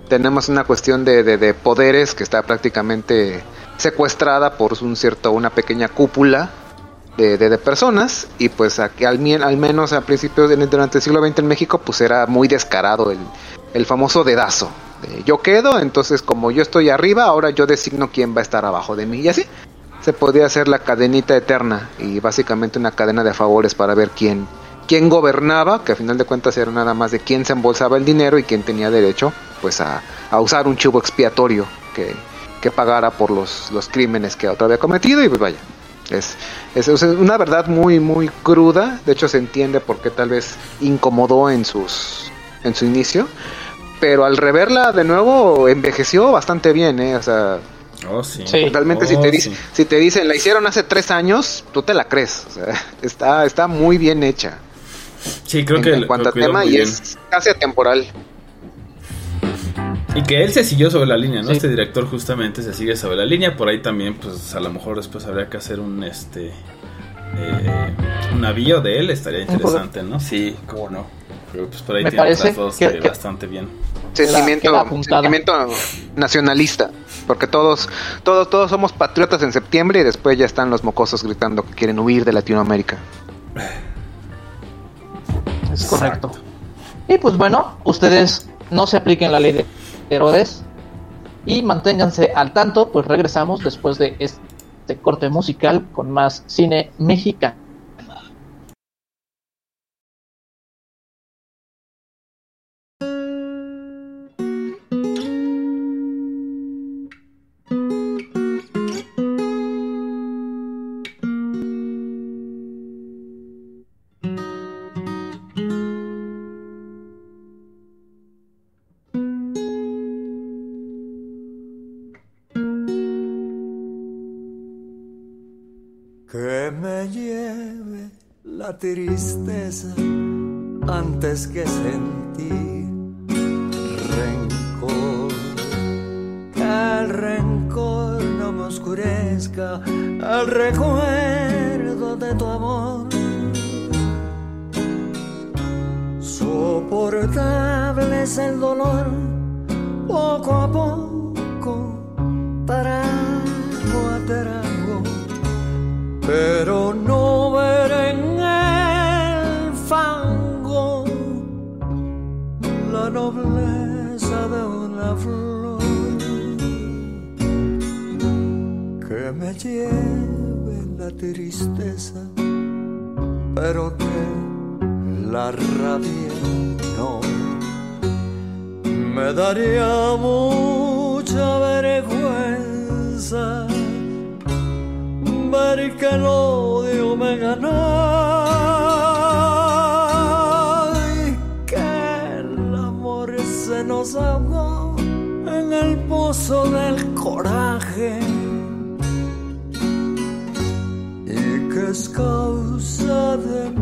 tenemos una cuestión de, de- de poderes que está prácticamente secuestrada por un cierto, una pequeña cúpula de, de- de personas y pues aquí al, al menos a principios de, durante el siglo XX en México pues era muy descarado el, el famoso dedazo. de yo quedo, entonces como yo estoy arriba, ahora yo designo quién va a estar abajo de mí y así se podía hacer la cadenita eterna y básicamente una cadena de favores para ver quién quién gobernaba, que a final de cuentas era nada más de quién se embolsaba el dinero y quién tenía derecho pues a, a usar un chivo expiatorio que, que pagara por los, los crímenes que otro había cometido y pues vaya. Es, es, es una verdad muy muy cruda, de hecho se entiende por qué tal vez incomodó en sus en su inicio, pero al reverla de nuevo envejeció bastante bien, ¿eh? o sea, Oh, sí. Sí. Realmente si Oh, te sí. si te dicen la hicieron hace tres años, tú te la crees. O sea, está, está muy bien hecha. Sí, creo en, que en cuanto a tema y bien. es casi atemporal. Y que él se siguió sobre la línea, ¿no? Sí. Este director justamente se sigue sobre la línea. Por ahí también, pues a lo mejor después habría que hacer un este eh, un navío de él, estaría interesante, ¿no? Sí, cómo no. Pero pues por ahí Me tiene dos que- que bastante bien. Sentimiento, sentimiento nacionalista. Porque todos, todos, todos somos patriotas en septiembre y después ya están los mocosos gritando que quieren huir de Latinoamérica. Es correcto. Y pues bueno, ustedes no se apliquen la ley de Herodes y manténganse al tanto, pues regresamos después de este corte musical con más cine mexicano. Tristeza antes que sentir rencor. Que el rencor no me oscurezca el recuerdo de tu amor. Soportable es el dolor, poco a poco, trago a trago pero me lleve la tristeza, pero que la rabia no. Me daría mucha vergüenza ver que el odio me ganó y que el amor se nos ahogó en el pozo del coraje y que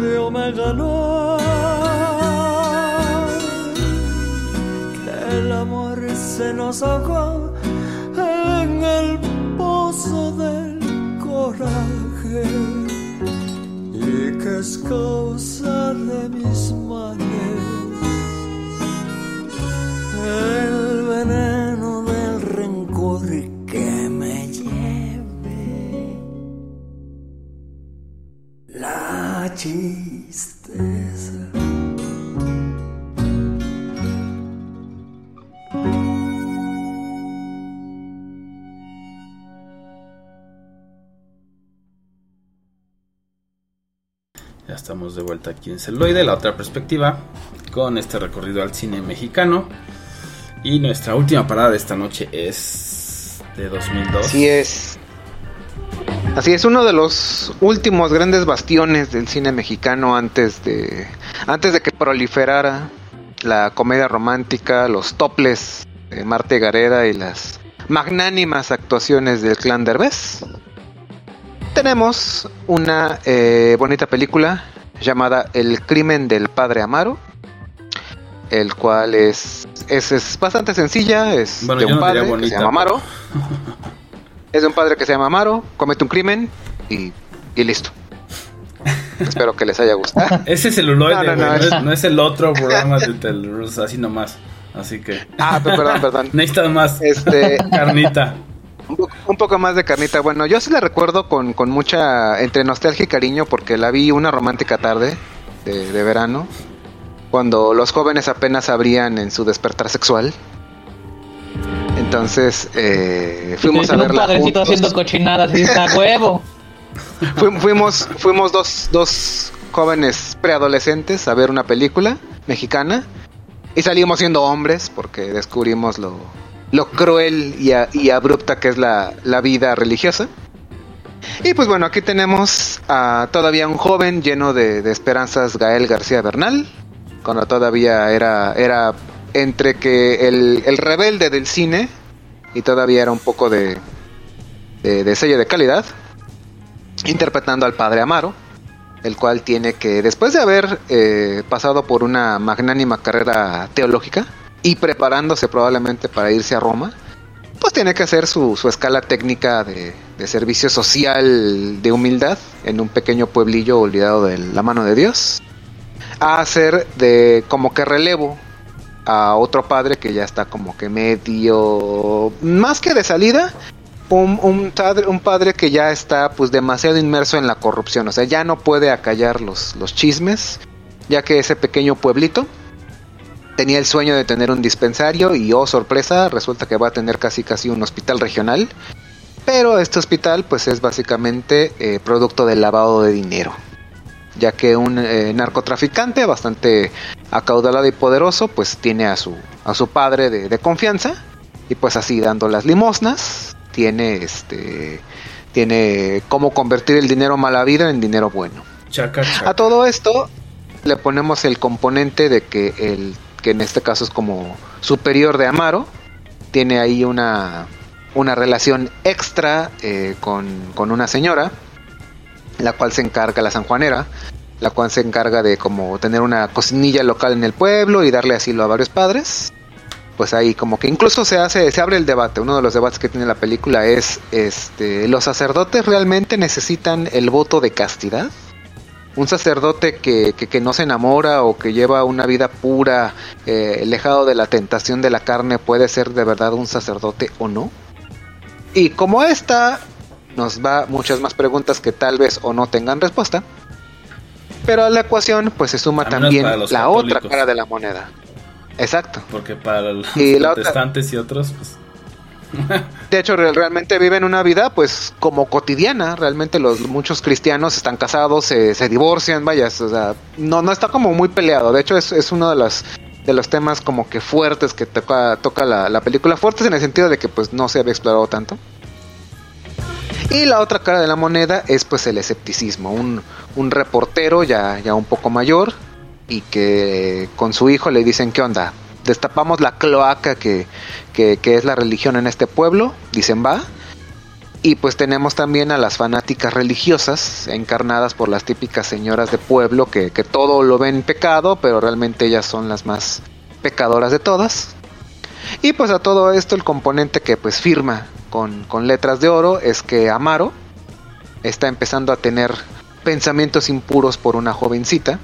el odio me que el amor se nos ahogó en el pozo del coraje y que es aquí en la otra perspectiva, con este recorrido al cine mexicano. Y nuestra última parada de esta noche es de 2002. Así es. Así es, uno de los últimos grandes bastiones del cine mexicano antes de antes de que proliferara la comedia romántica, los toples de Marte Gareda y las magnánimas actuaciones del clan Derbez. Tenemos una eh, bonita película llamada El crimen del padre Amaro, el cual es es, es bastante sencilla, es Bueno, de un no padre que se llama Amaro. Es de un padre que se llama Amaro, comete un crimen y, y listo. Espero que les haya gustado. Ese celuloide, No, no, es- es, no es el otro programa de Telrus, así nomás. Así que Ah, pe- perdón, perdón. necesitas más Este, carnita. Un, po- un poco más de carnita. Bueno, yo sí la recuerdo con, con mucha, entre nostalgia y cariño, porque la vi una romántica tarde de, de verano, cuando los jóvenes apenas abrían en su despertar sexual. Entonces, eh, fuimos a un verla padrecito juntos. haciendo cochinadas y está huevo. Fu- fuimos fuimos dos, dos jóvenes preadolescentes a ver una película mexicana y salimos siendo hombres porque descubrimos lo, lo cruel y, a- abrupta que es la, vida religiosa. Y pues bueno, aquí tenemos a todavía un joven lleno de, esperanzas, Gael García Bernal, cuando todavía era, era entre que el, el rebelde del cine y todavía era un poco de, de, de sello de calidad interpretando al padre Amaro, el cual tiene que, después de haber eh, pasado por una magnánima carrera teológica y preparándose probablemente para irse a Roma, pues tiene que hacer su, su escala técnica de, de servicio social de humildad en un pequeño pueblillo olvidado de la mano de Dios, a hacer de como que relevo a otro padre que ya está como que medio, más que de salida, un, un, padre, un padre que ya está pues demasiado inmerso en la corrupción, o sea, ya no puede acallar los, los chismes, ya que ese pequeño pueblito tenía el sueño de tener un dispensario y oh sorpresa, resulta que va a tener casi casi un hospital regional, pero este hospital pues es básicamente eh, producto del lavado de dinero, ya que un eh, narcotraficante bastante acaudalado y poderoso pues tiene a su, a su padre de, de confianza y pues así dando las limosnas tiene este tiene cómo convertir el dinero mala vida en dinero bueno. Chaca, chaca. A todo esto le ponemos el componente de que el que en este caso es como superior de Amaro tiene ahí una una relación extra eh, con, con una señora la cual se encarga la sanjuanera la cual se encarga de como tener una cocinilla local en el pueblo y darle asilo a varios padres. Pues ahí como que incluso se hace se abre el debate. Uno de los debates que tiene la película es este los sacerdotes realmente necesitan el voto de castidad un sacerdote que, que, que no se enamora o que lleva una vida pura eh, alejado de la tentación de la carne puede ser de verdad un sacerdote o no y como esta nos va muchas más preguntas que tal vez o no tengan respuesta pero a la ecuación pues se suma también la otra cara de la moneda. Exacto. Porque para los Y otra- protestantes y otros, pues. De hecho, real- realmente viven una vida pues como cotidiana. Realmente los muchos cristianos están casados, se, divorcian, vaya, o sea, no, no está como muy peleado. De hecho, es, es uno de los de los temas como que fuertes que toca, toca la, la película. Fuertes en el sentido de que pues no se había explorado tanto. Y la otra cara de la moneda es pues el escepticismo. Un, un reportero ya, ya un poco mayor y que con su hijo le dicen, ¿qué onda? Destapamos la cloaca que, que, es la religión en este pueblo, dicen va. Y pues tenemos también a las fanáticas religiosas, encarnadas por las típicas señoras de pueblo que, que todo lo ven pecado, pero realmente ellas son las más pecadoras de todas. Y pues a todo esto el componente que pues firma con, con letras de oro es que Amaro está empezando a tener pensamientos impuros por una jovencita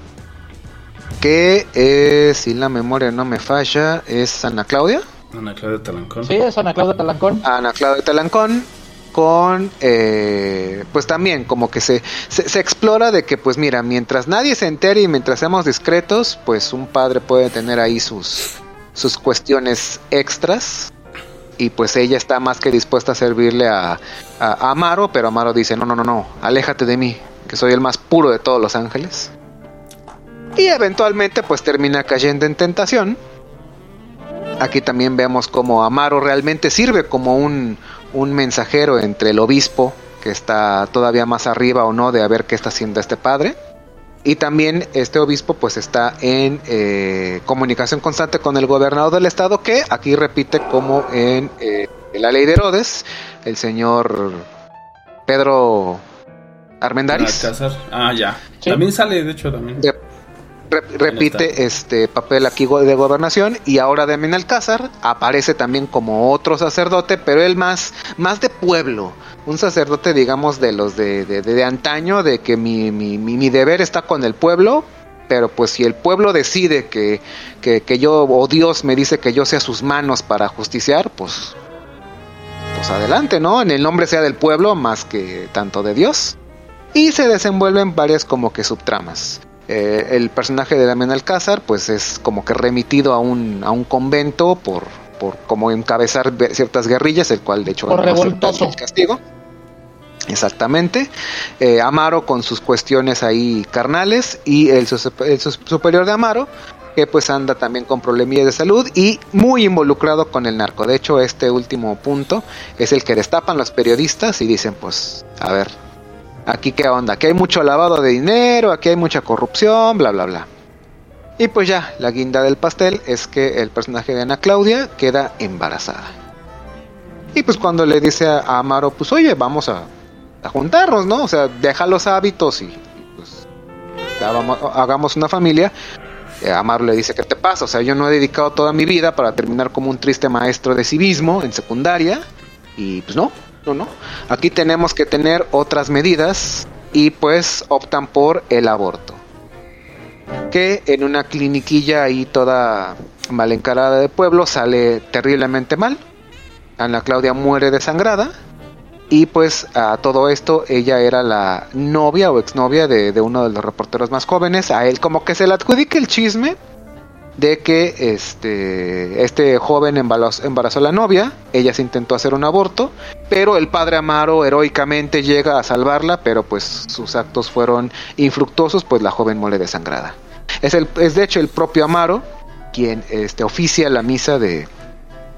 que eh, si la memoria no me falla es Ana Claudia. Ana Claudia Talancón. Sí, es Ana Claudia Talancón. Ana Claudia Talancón con eh, pues también como que se, se, se explora de que pues mira mientras nadie se entere y mientras seamos discretos pues un padre puede tener ahí sus sus cuestiones extras y pues ella está más que dispuesta a servirle a, a, a Amaro pero Amaro dice no no no no aléjate de mí que soy el más puro de todos los ángeles y eventualmente pues termina cayendo en tentación aquí también vemos como Amaro realmente sirve como un, un mensajero entre el obispo, que está todavía más arriba o no de a ver qué está haciendo este padre. Y también este obispo pues está en eh, comunicación constante con el gobernador del estado que aquí repite como en, eh, en la ley de Herodes, el señor Pedro Armendáriz. Alcázar. Ah, ya. Sí. También sale, de hecho, también. De- repite este papel aquí de gobernación y ahora Damián Alcázar aparece también como otro sacerdote, pero él más, más de pueblo, un sacerdote digamos de los de, de, de- de antaño, de que mi, mi, mi, mi deber está con el pueblo, pero pues si el pueblo decide que, que, que yo o Dios me dice que yo sea sus manos para justiciar, pues, pues adelante, ¿no? En el nombre sea del pueblo más que tanto de Dios. Y se desenvuelven varias como que subtramas. Eh, el personaje de Damián Alcázar pues es como que remitido a un, a un convento por, por como encabezar ciertas guerrillas, el cual de hecho Por revoltoso. el castigo. Exactamente. Eh, Amaro con sus cuestiones ahí carnales y el, el superior de Amaro que pues anda también con problemillas de salud y muy involucrado con el narco. De hecho, este último punto es el que destapan los periodistas y dicen, pues, a ver, aquí qué onda, aquí hay mucho lavado de dinero, aquí hay mucha corrupción, bla, bla, bla. Y pues ya, la guinda del pastel es que el personaje de Ana Claudia queda embarazada. Y pues cuando le dice a, Amaro, pues oye, vamos a, a juntarnos, ¿no? O sea, deja los hábitos y, pues hagamos una familia. Eh, Amaro le dice, ¿qué te pasa? O sea, yo no he dedicado toda mi vida para terminar como un triste maestro de civismo en secundaria. Y pues no, no. Aquí tenemos que tener otras medidas y pues optan por el aborto. Que en una cliniquilla ahí toda mal encarada de pueblo sale terriblemente mal. Ana Claudia muere desangrada. Y pues a todo esto ella era la novia o exnovia de, de uno de los reporteros más jóvenes. A él como que se le adjudica el chisme de que este, este joven embarazó, a la novia, ella se intentó hacer un aborto, pero el padre Amaro heroicamente llega a salvarla, pero pues sus actos fueron infructuosos, pues la joven muere desangrada. Es, el, es de hecho el propio Amaro quien este, oficia la misa de,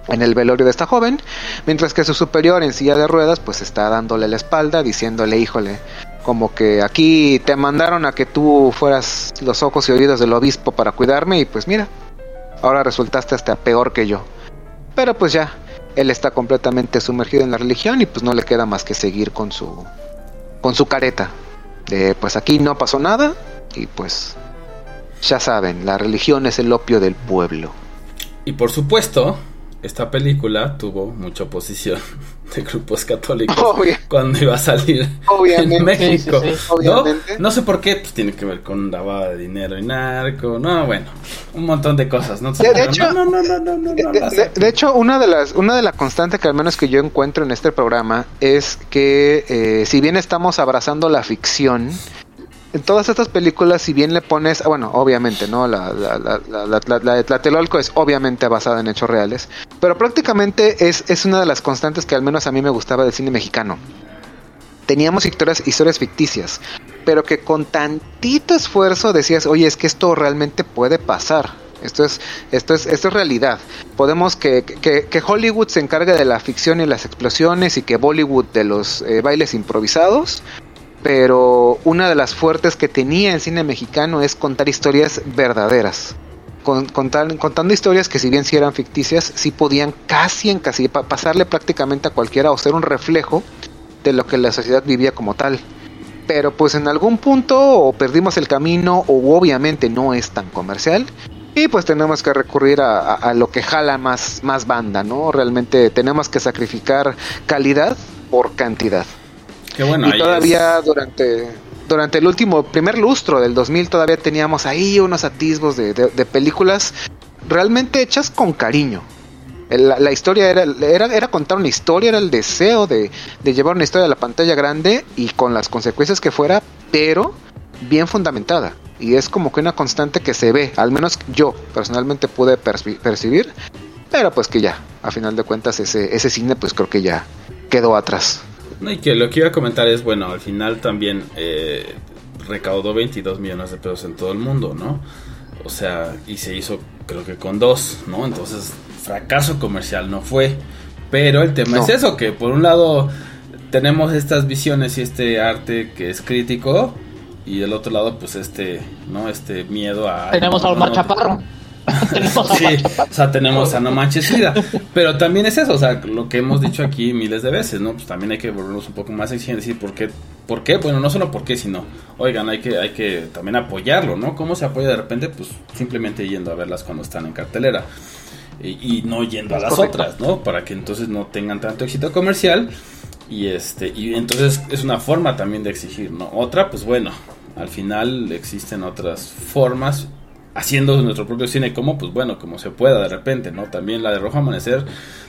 en el velorio de esta joven, mientras que su superior en silla de ruedas pues está dándole la espalda, diciéndole, híjole, como que aquí te mandaron a que tú fueras los ojos y oídos del obispo para cuidarme y pues mira, ahora resultaste hasta peor que yo. Pero pues ya, él está completamente sumergido en la religión y pues no le queda más que seguir con su con su careta. De pues aquí no pasó nada y pues ya saben, la religión es el opio del pueblo. Y por supuesto, esta película tuvo mucha oposición de grupos católicos Obvio. cuando iba a salir Obviamente. en México. Sí, sí, sí. ¿no? Obviamente. No sé por qué, pues tiene que ver con lavada de dinero y narco, no, bueno, un montón de cosas, ¿no? De- de hecho- no, no, no, no, no, no, de- no, de- de hecho, una de las una de las constantes que al menos que yo encuentro en este programa es que eh, si bien estamos abrazando la ficción, en todas estas películas, si bien le pones, ah, bueno, obviamente, ¿no? La, la, la, la, de Tlatelolco es obviamente basada en hechos reales, pero prácticamente es, es una de las constantes que al menos a mí me gustaba del cine mexicano. Teníamos historias, historias ficticias, pero que con tantito esfuerzo decías, oye, es que esto realmente puede pasar. Esto es, esto es, esto es realidad. Podemos que, que, que Hollywood se encargue de la ficción y las explosiones y que Bollywood de los eh, bailes improvisados, pero una de las fuertes que tenía el cine mexicano es contar historias verdaderas. Contando historias que si bien sí eran ficticias, sí podían casi en casi pa- pasarle prácticamente a cualquiera o ser un reflejo de lo que la sociedad vivía como tal. Pero pues en algún punto o perdimos el camino o obviamente no es tan comercial. Y pues tenemos que recurrir a, a- a lo que jala más, más banda, ¿no? Realmente tenemos que sacrificar calidad por cantidad. Bueno, y todavía es- durante durante el último primer lustro del 2000 todavía teníamos ahí unos atisbos de, de- de películas realmente hechas con cariño. La, la historia era, era, era contar una historia, era el deseo de, de llevar una historia a la pantalla grande y con las consecuencias que fuera, pero bien fundamentada. Y es como que una constante que se ve, al menos yo personalmente pude perci- percibir, pero pues que ya, a final de cuentas ese, ese cine pues creo que ya quedó atrás. No, y que lo que iba a comentar es, bueno, al final también eh, recaudó 22 millones de pesos en todo el mundo, ¿no? O sea, y se hizo creo que con dos, ¿no? Entonces, fracaso comercial no fue. Pero el tema No. es eso, que por un lado tenemos estas visiones y este arte que es crítico, y del otro lado, pues este, ¿no? Este miedo a... Tenemos no, a Omar no, Chaparro. Tenemos a Sí, o sea, tenemos a No Manches Frida. Pero también es eso, o sea, lo que hemos dicho aquí miles de veces, ¿no? Pues también hay que volvernos un poco más exigentes y decir por qué, por qué, bueno, no solo por qué, sino, oigan, hay que, hay que también apoyarlo, ¿no? ¿Cómo se apoya de repente? Pues simplemente yendo a verlas cuando están en cartelera. Y, y no yendo a las correcto. otras, ¿no? Para que entonces no tengan tanto éxito comercial. Y este, y entonces es una forma también de exigir, ¿no? Otra, pues bueno, al final existen otras formas haciendo nuestro propio cine como pues bueno como se pueda de repente no también la de Rojo Amanecer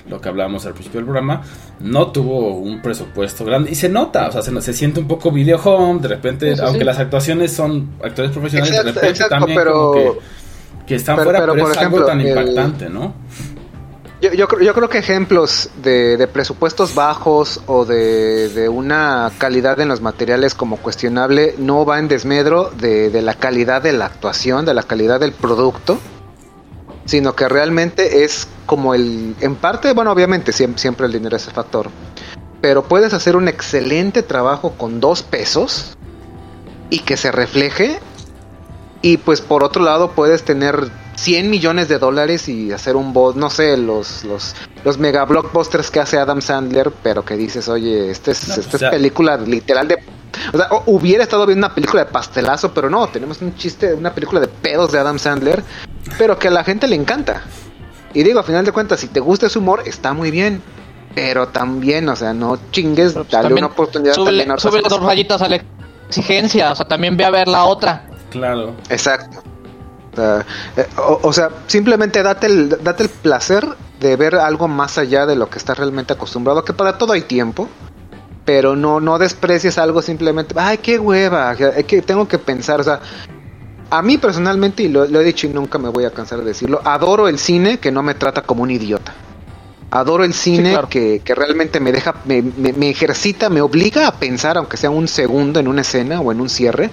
lo que hablábamos al principio del programa no tuvo un presupuesto grande y se nota o sea se, se siente un poco video home de repente aunque sí. las actuaciones son actores profesionales de repente exacto, también pero- como que, que están pero- fuera pero, pero, por es algo ejemplo, tan el- impactante no Yo, yo, yo creo que ejemplos de, de presupuestos bajos o de, de una calidad en los materiales como cuestionable no va en desmedro de, de la calidad de la actuación, de la calidad del producto, sino que realmente es como el, en parte, bueno, obviamente siempre, siempre el dinero es el factor, pero puedes hacer un excelente trabajo con dos pesos y que se refleje y pues por otro lado puedes tener 100 millones de dólares y hacer un bot, no sé, los, los, los mega blockbusters que hace Adam Sandler, pero que dices, oye, este es, No, esta pues es película literal de... O sea, o- hubiera estado viendo una película de pastelazo, pero no, tenemos un chiste, una película de pedos de Adam Sandler, pero que a la gente le encanta. Y digo, a final de cuentas, si te gusta ese humor, está muy bien. Pero también, o sea, no chingues, pues, dale también una oportunidad también a cosas. dos rayitas a la exigencia. O sea, también ve a ver la otra. Claro Exacto. O sea, eh, o, o sea, simplemente date el, date el placer de ver algo más allá de lo que estás realmente acostumbrado, que para todo hay tiempo, pero no, no desprecies algo simplemente, ay, qué hueva, es que tengo que pensar, o sea, a mí personalmente, y lo, lo he dicho y nunca me voy a cansar de decirlo, adoro el cine que no me trata como un idiota. Adoro el cine claro. que, que realmente me deja, me, me- me ejercita, me obliga a pensar, aunque sea un segundo en una escena o en un cierre,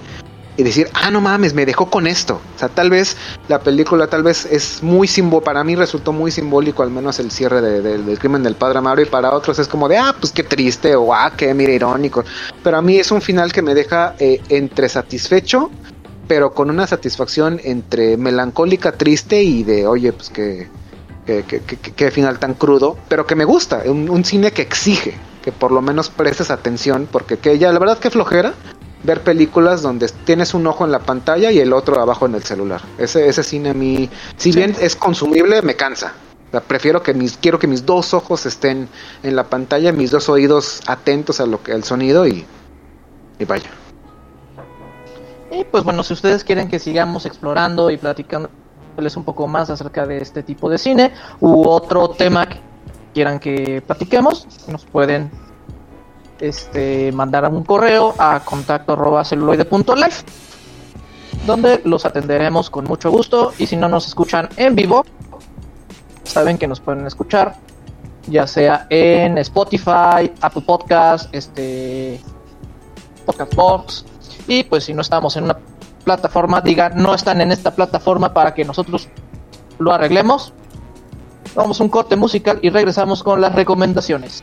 y decir, ah, no mames, me dejó con esto. O sea, tal vez la película tal vez es muy simbólico, para mí resultó muy simbólico al menos el cierre de- de- del crimen del padre Amaro y para otros es como de, ah, pues qué triste o ah, qué mira irónico. Pero a mí es un final que me deja eh, entre satisfecho, pero con una satisfacción entre melancólica, triste y de, oye, pues que, que- que- que final tan crudo, pero que me gusta, un, un cine que exige que por lo menos prestes atención, porque que ya la verdad que flojera ver películas donde tienes un ojo en la pantalla y el otro abajo en el celular. Ese, ese cine a mí, si bien es consumible, me cansa. O sea, prefiero que mis, quiero que mis dos ojos estén en la pantalla, mis dos oídos atentos a lo que, al sonido y, y vaya. Y pues bueno, si ustedes quieren que sigamos explorando y platicándoles un poco más acerca de este tipo de cine u otro tema que quieran que platiquemos, nos pueden este mandar un correo a contacto arroba celuloide.life donde los atenderemos con mucho gusto y si no nos escuchan en vivo saben que nos pueden escuchar ya sea en Spotify, Apple Podcast, este Podcast Box y pues si no estamos en una plataforma, digan no están en esta plataforma para que nosotros lo arreglemos. Vamos a un corte musical y regresamos con las recomendaciones.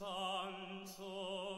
Sancho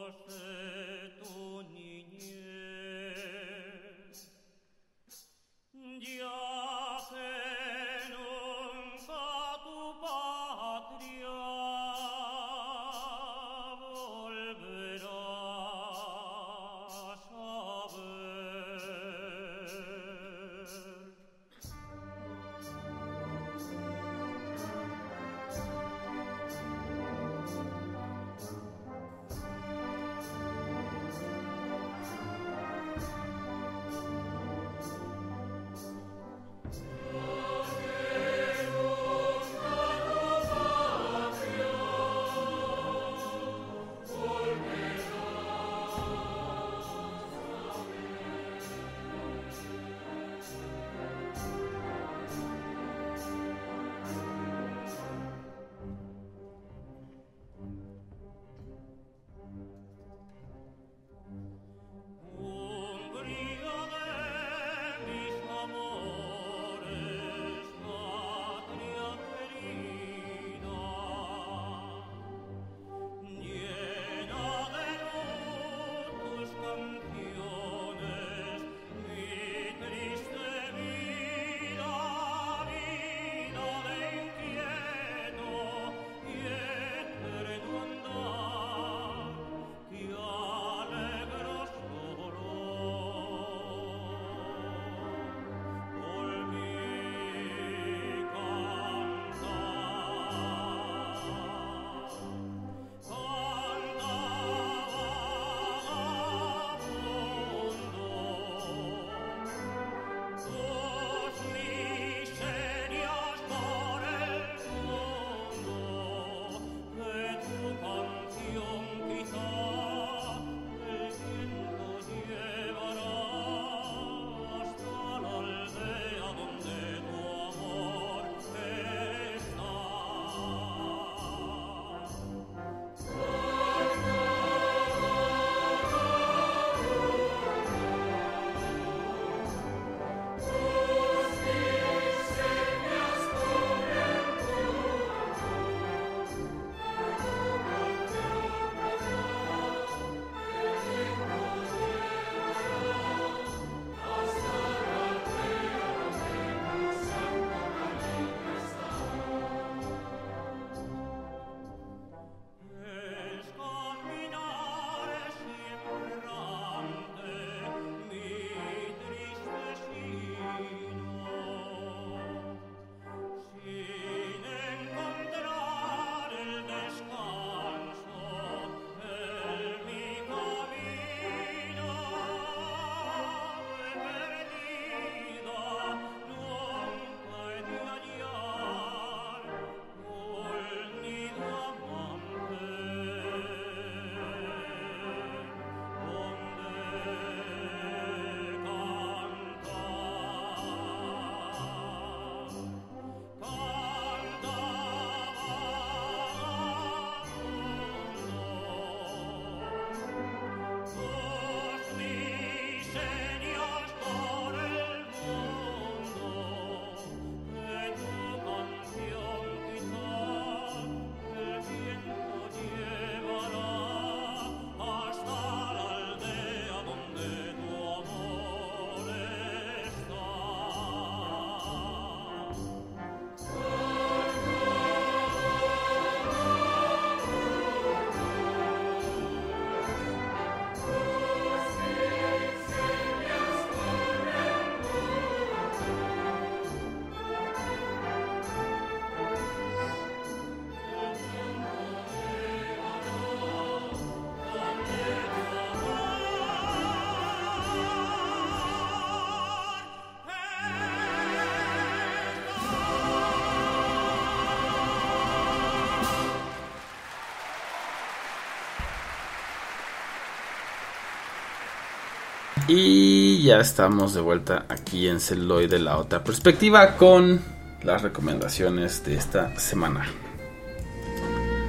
Y ya estamos de vuelta aquí en Celoy de la otra perspectiva con las recomendaciones de esta semana.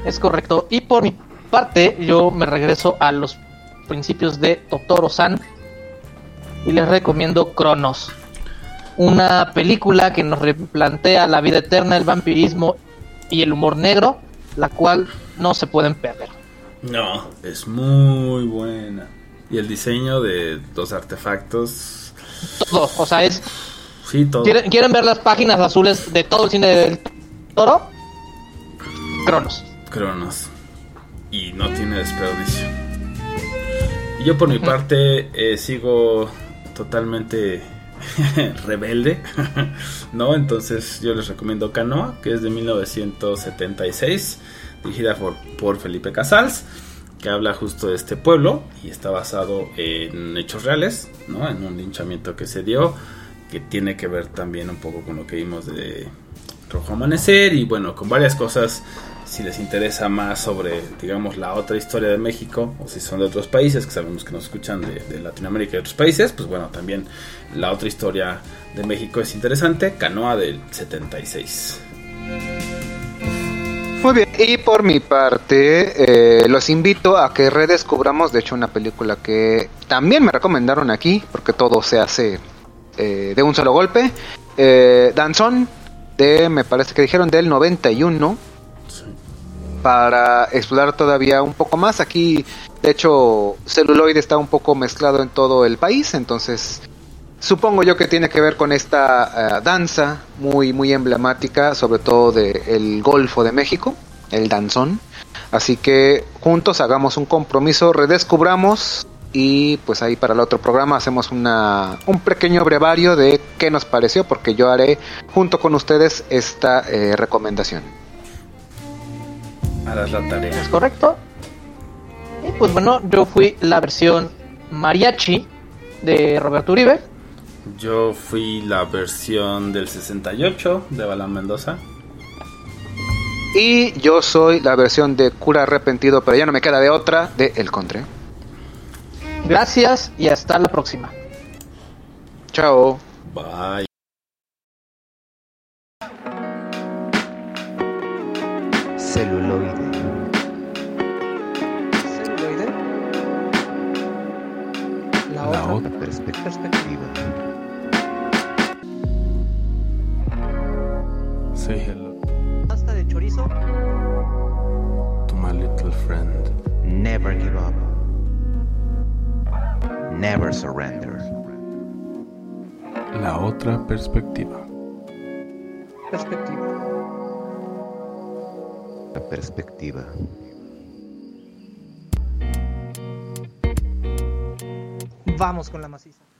Es correcto. Y por mi parte, yo me regreso a los principios de Totoro-san y les recomiendo Cronos. una película que nos replantea la vida eterna, el vampirismo y el humor negro, la cual no se pueden perder. No, es muy buena. Y el diseño de los artefactos. Todo, o sea, es Sí, todo. ¿Quieren, quieren ver las páginas azules de todo el cine del toro? Cronos. Cronos. Y no tiene desperdicio. Y yo por mi parte eh, sigo totalmente rebelde, ¿no? Entonces yo les recomiendo Canoa, que es de 1976, dirigida por, por Felipe Casals, que habla justo de este pueblo y está basado en hechos reales, ¿no? En un linchamiento que se dio, que tiene que ver también un poco con lo que vimos de Rojo Amanecer y bueno, con varias cosas si les interesa más sobre, digamos, la otra historia de México, o si son de otros países, que sabemos que nos escuchan de, de Latinoamérica y de otros países, pues bueno, también la otra historia de México es interesante, Canoa del 76. Muy bien, y por mi parte, eh, los invito a que redescubramos, de hecho, una película que también me recomendaron aquí, porque todo se hace eh, de un solo golpe. Eh, Danzón, de, me parece que dijeron del 91, para explorar todavía un poco más. Aquí, de hecho, celuloide está un poco mezclado en todo el país, entonces supongo yo que tiene que ver con esta eh, danza muy muy emblemática, sobre todo del Golfo de México, el danzón. Así que juntos hagamos un compromiso, redescubramos y pues ahí para el otro programa hacemos una, un pequeño brevario de qué nos pareció, porque yo haré junto con ustedes esta eh, recomendación. Harás la tarea. ¿Es correcto? Y pues bueno, yo fui la versión mariachi de Roberto Uribe. Yo fui la versión del 68 de Balán Mendoza. Y yo soy la versión de cura arrepentido, pero ya no me queda de otra, de El Contre. Gracias y hasta la próxima. Chao. Bye. Celuloide. Celuloide. La La otra otra Perspe- perspectiva. Say hello Pasta de chorizo. to my little friend. Never give up. Never surrender. La otra perspectiva. Perspectiva. La perspectiva. Vamos con la maciza.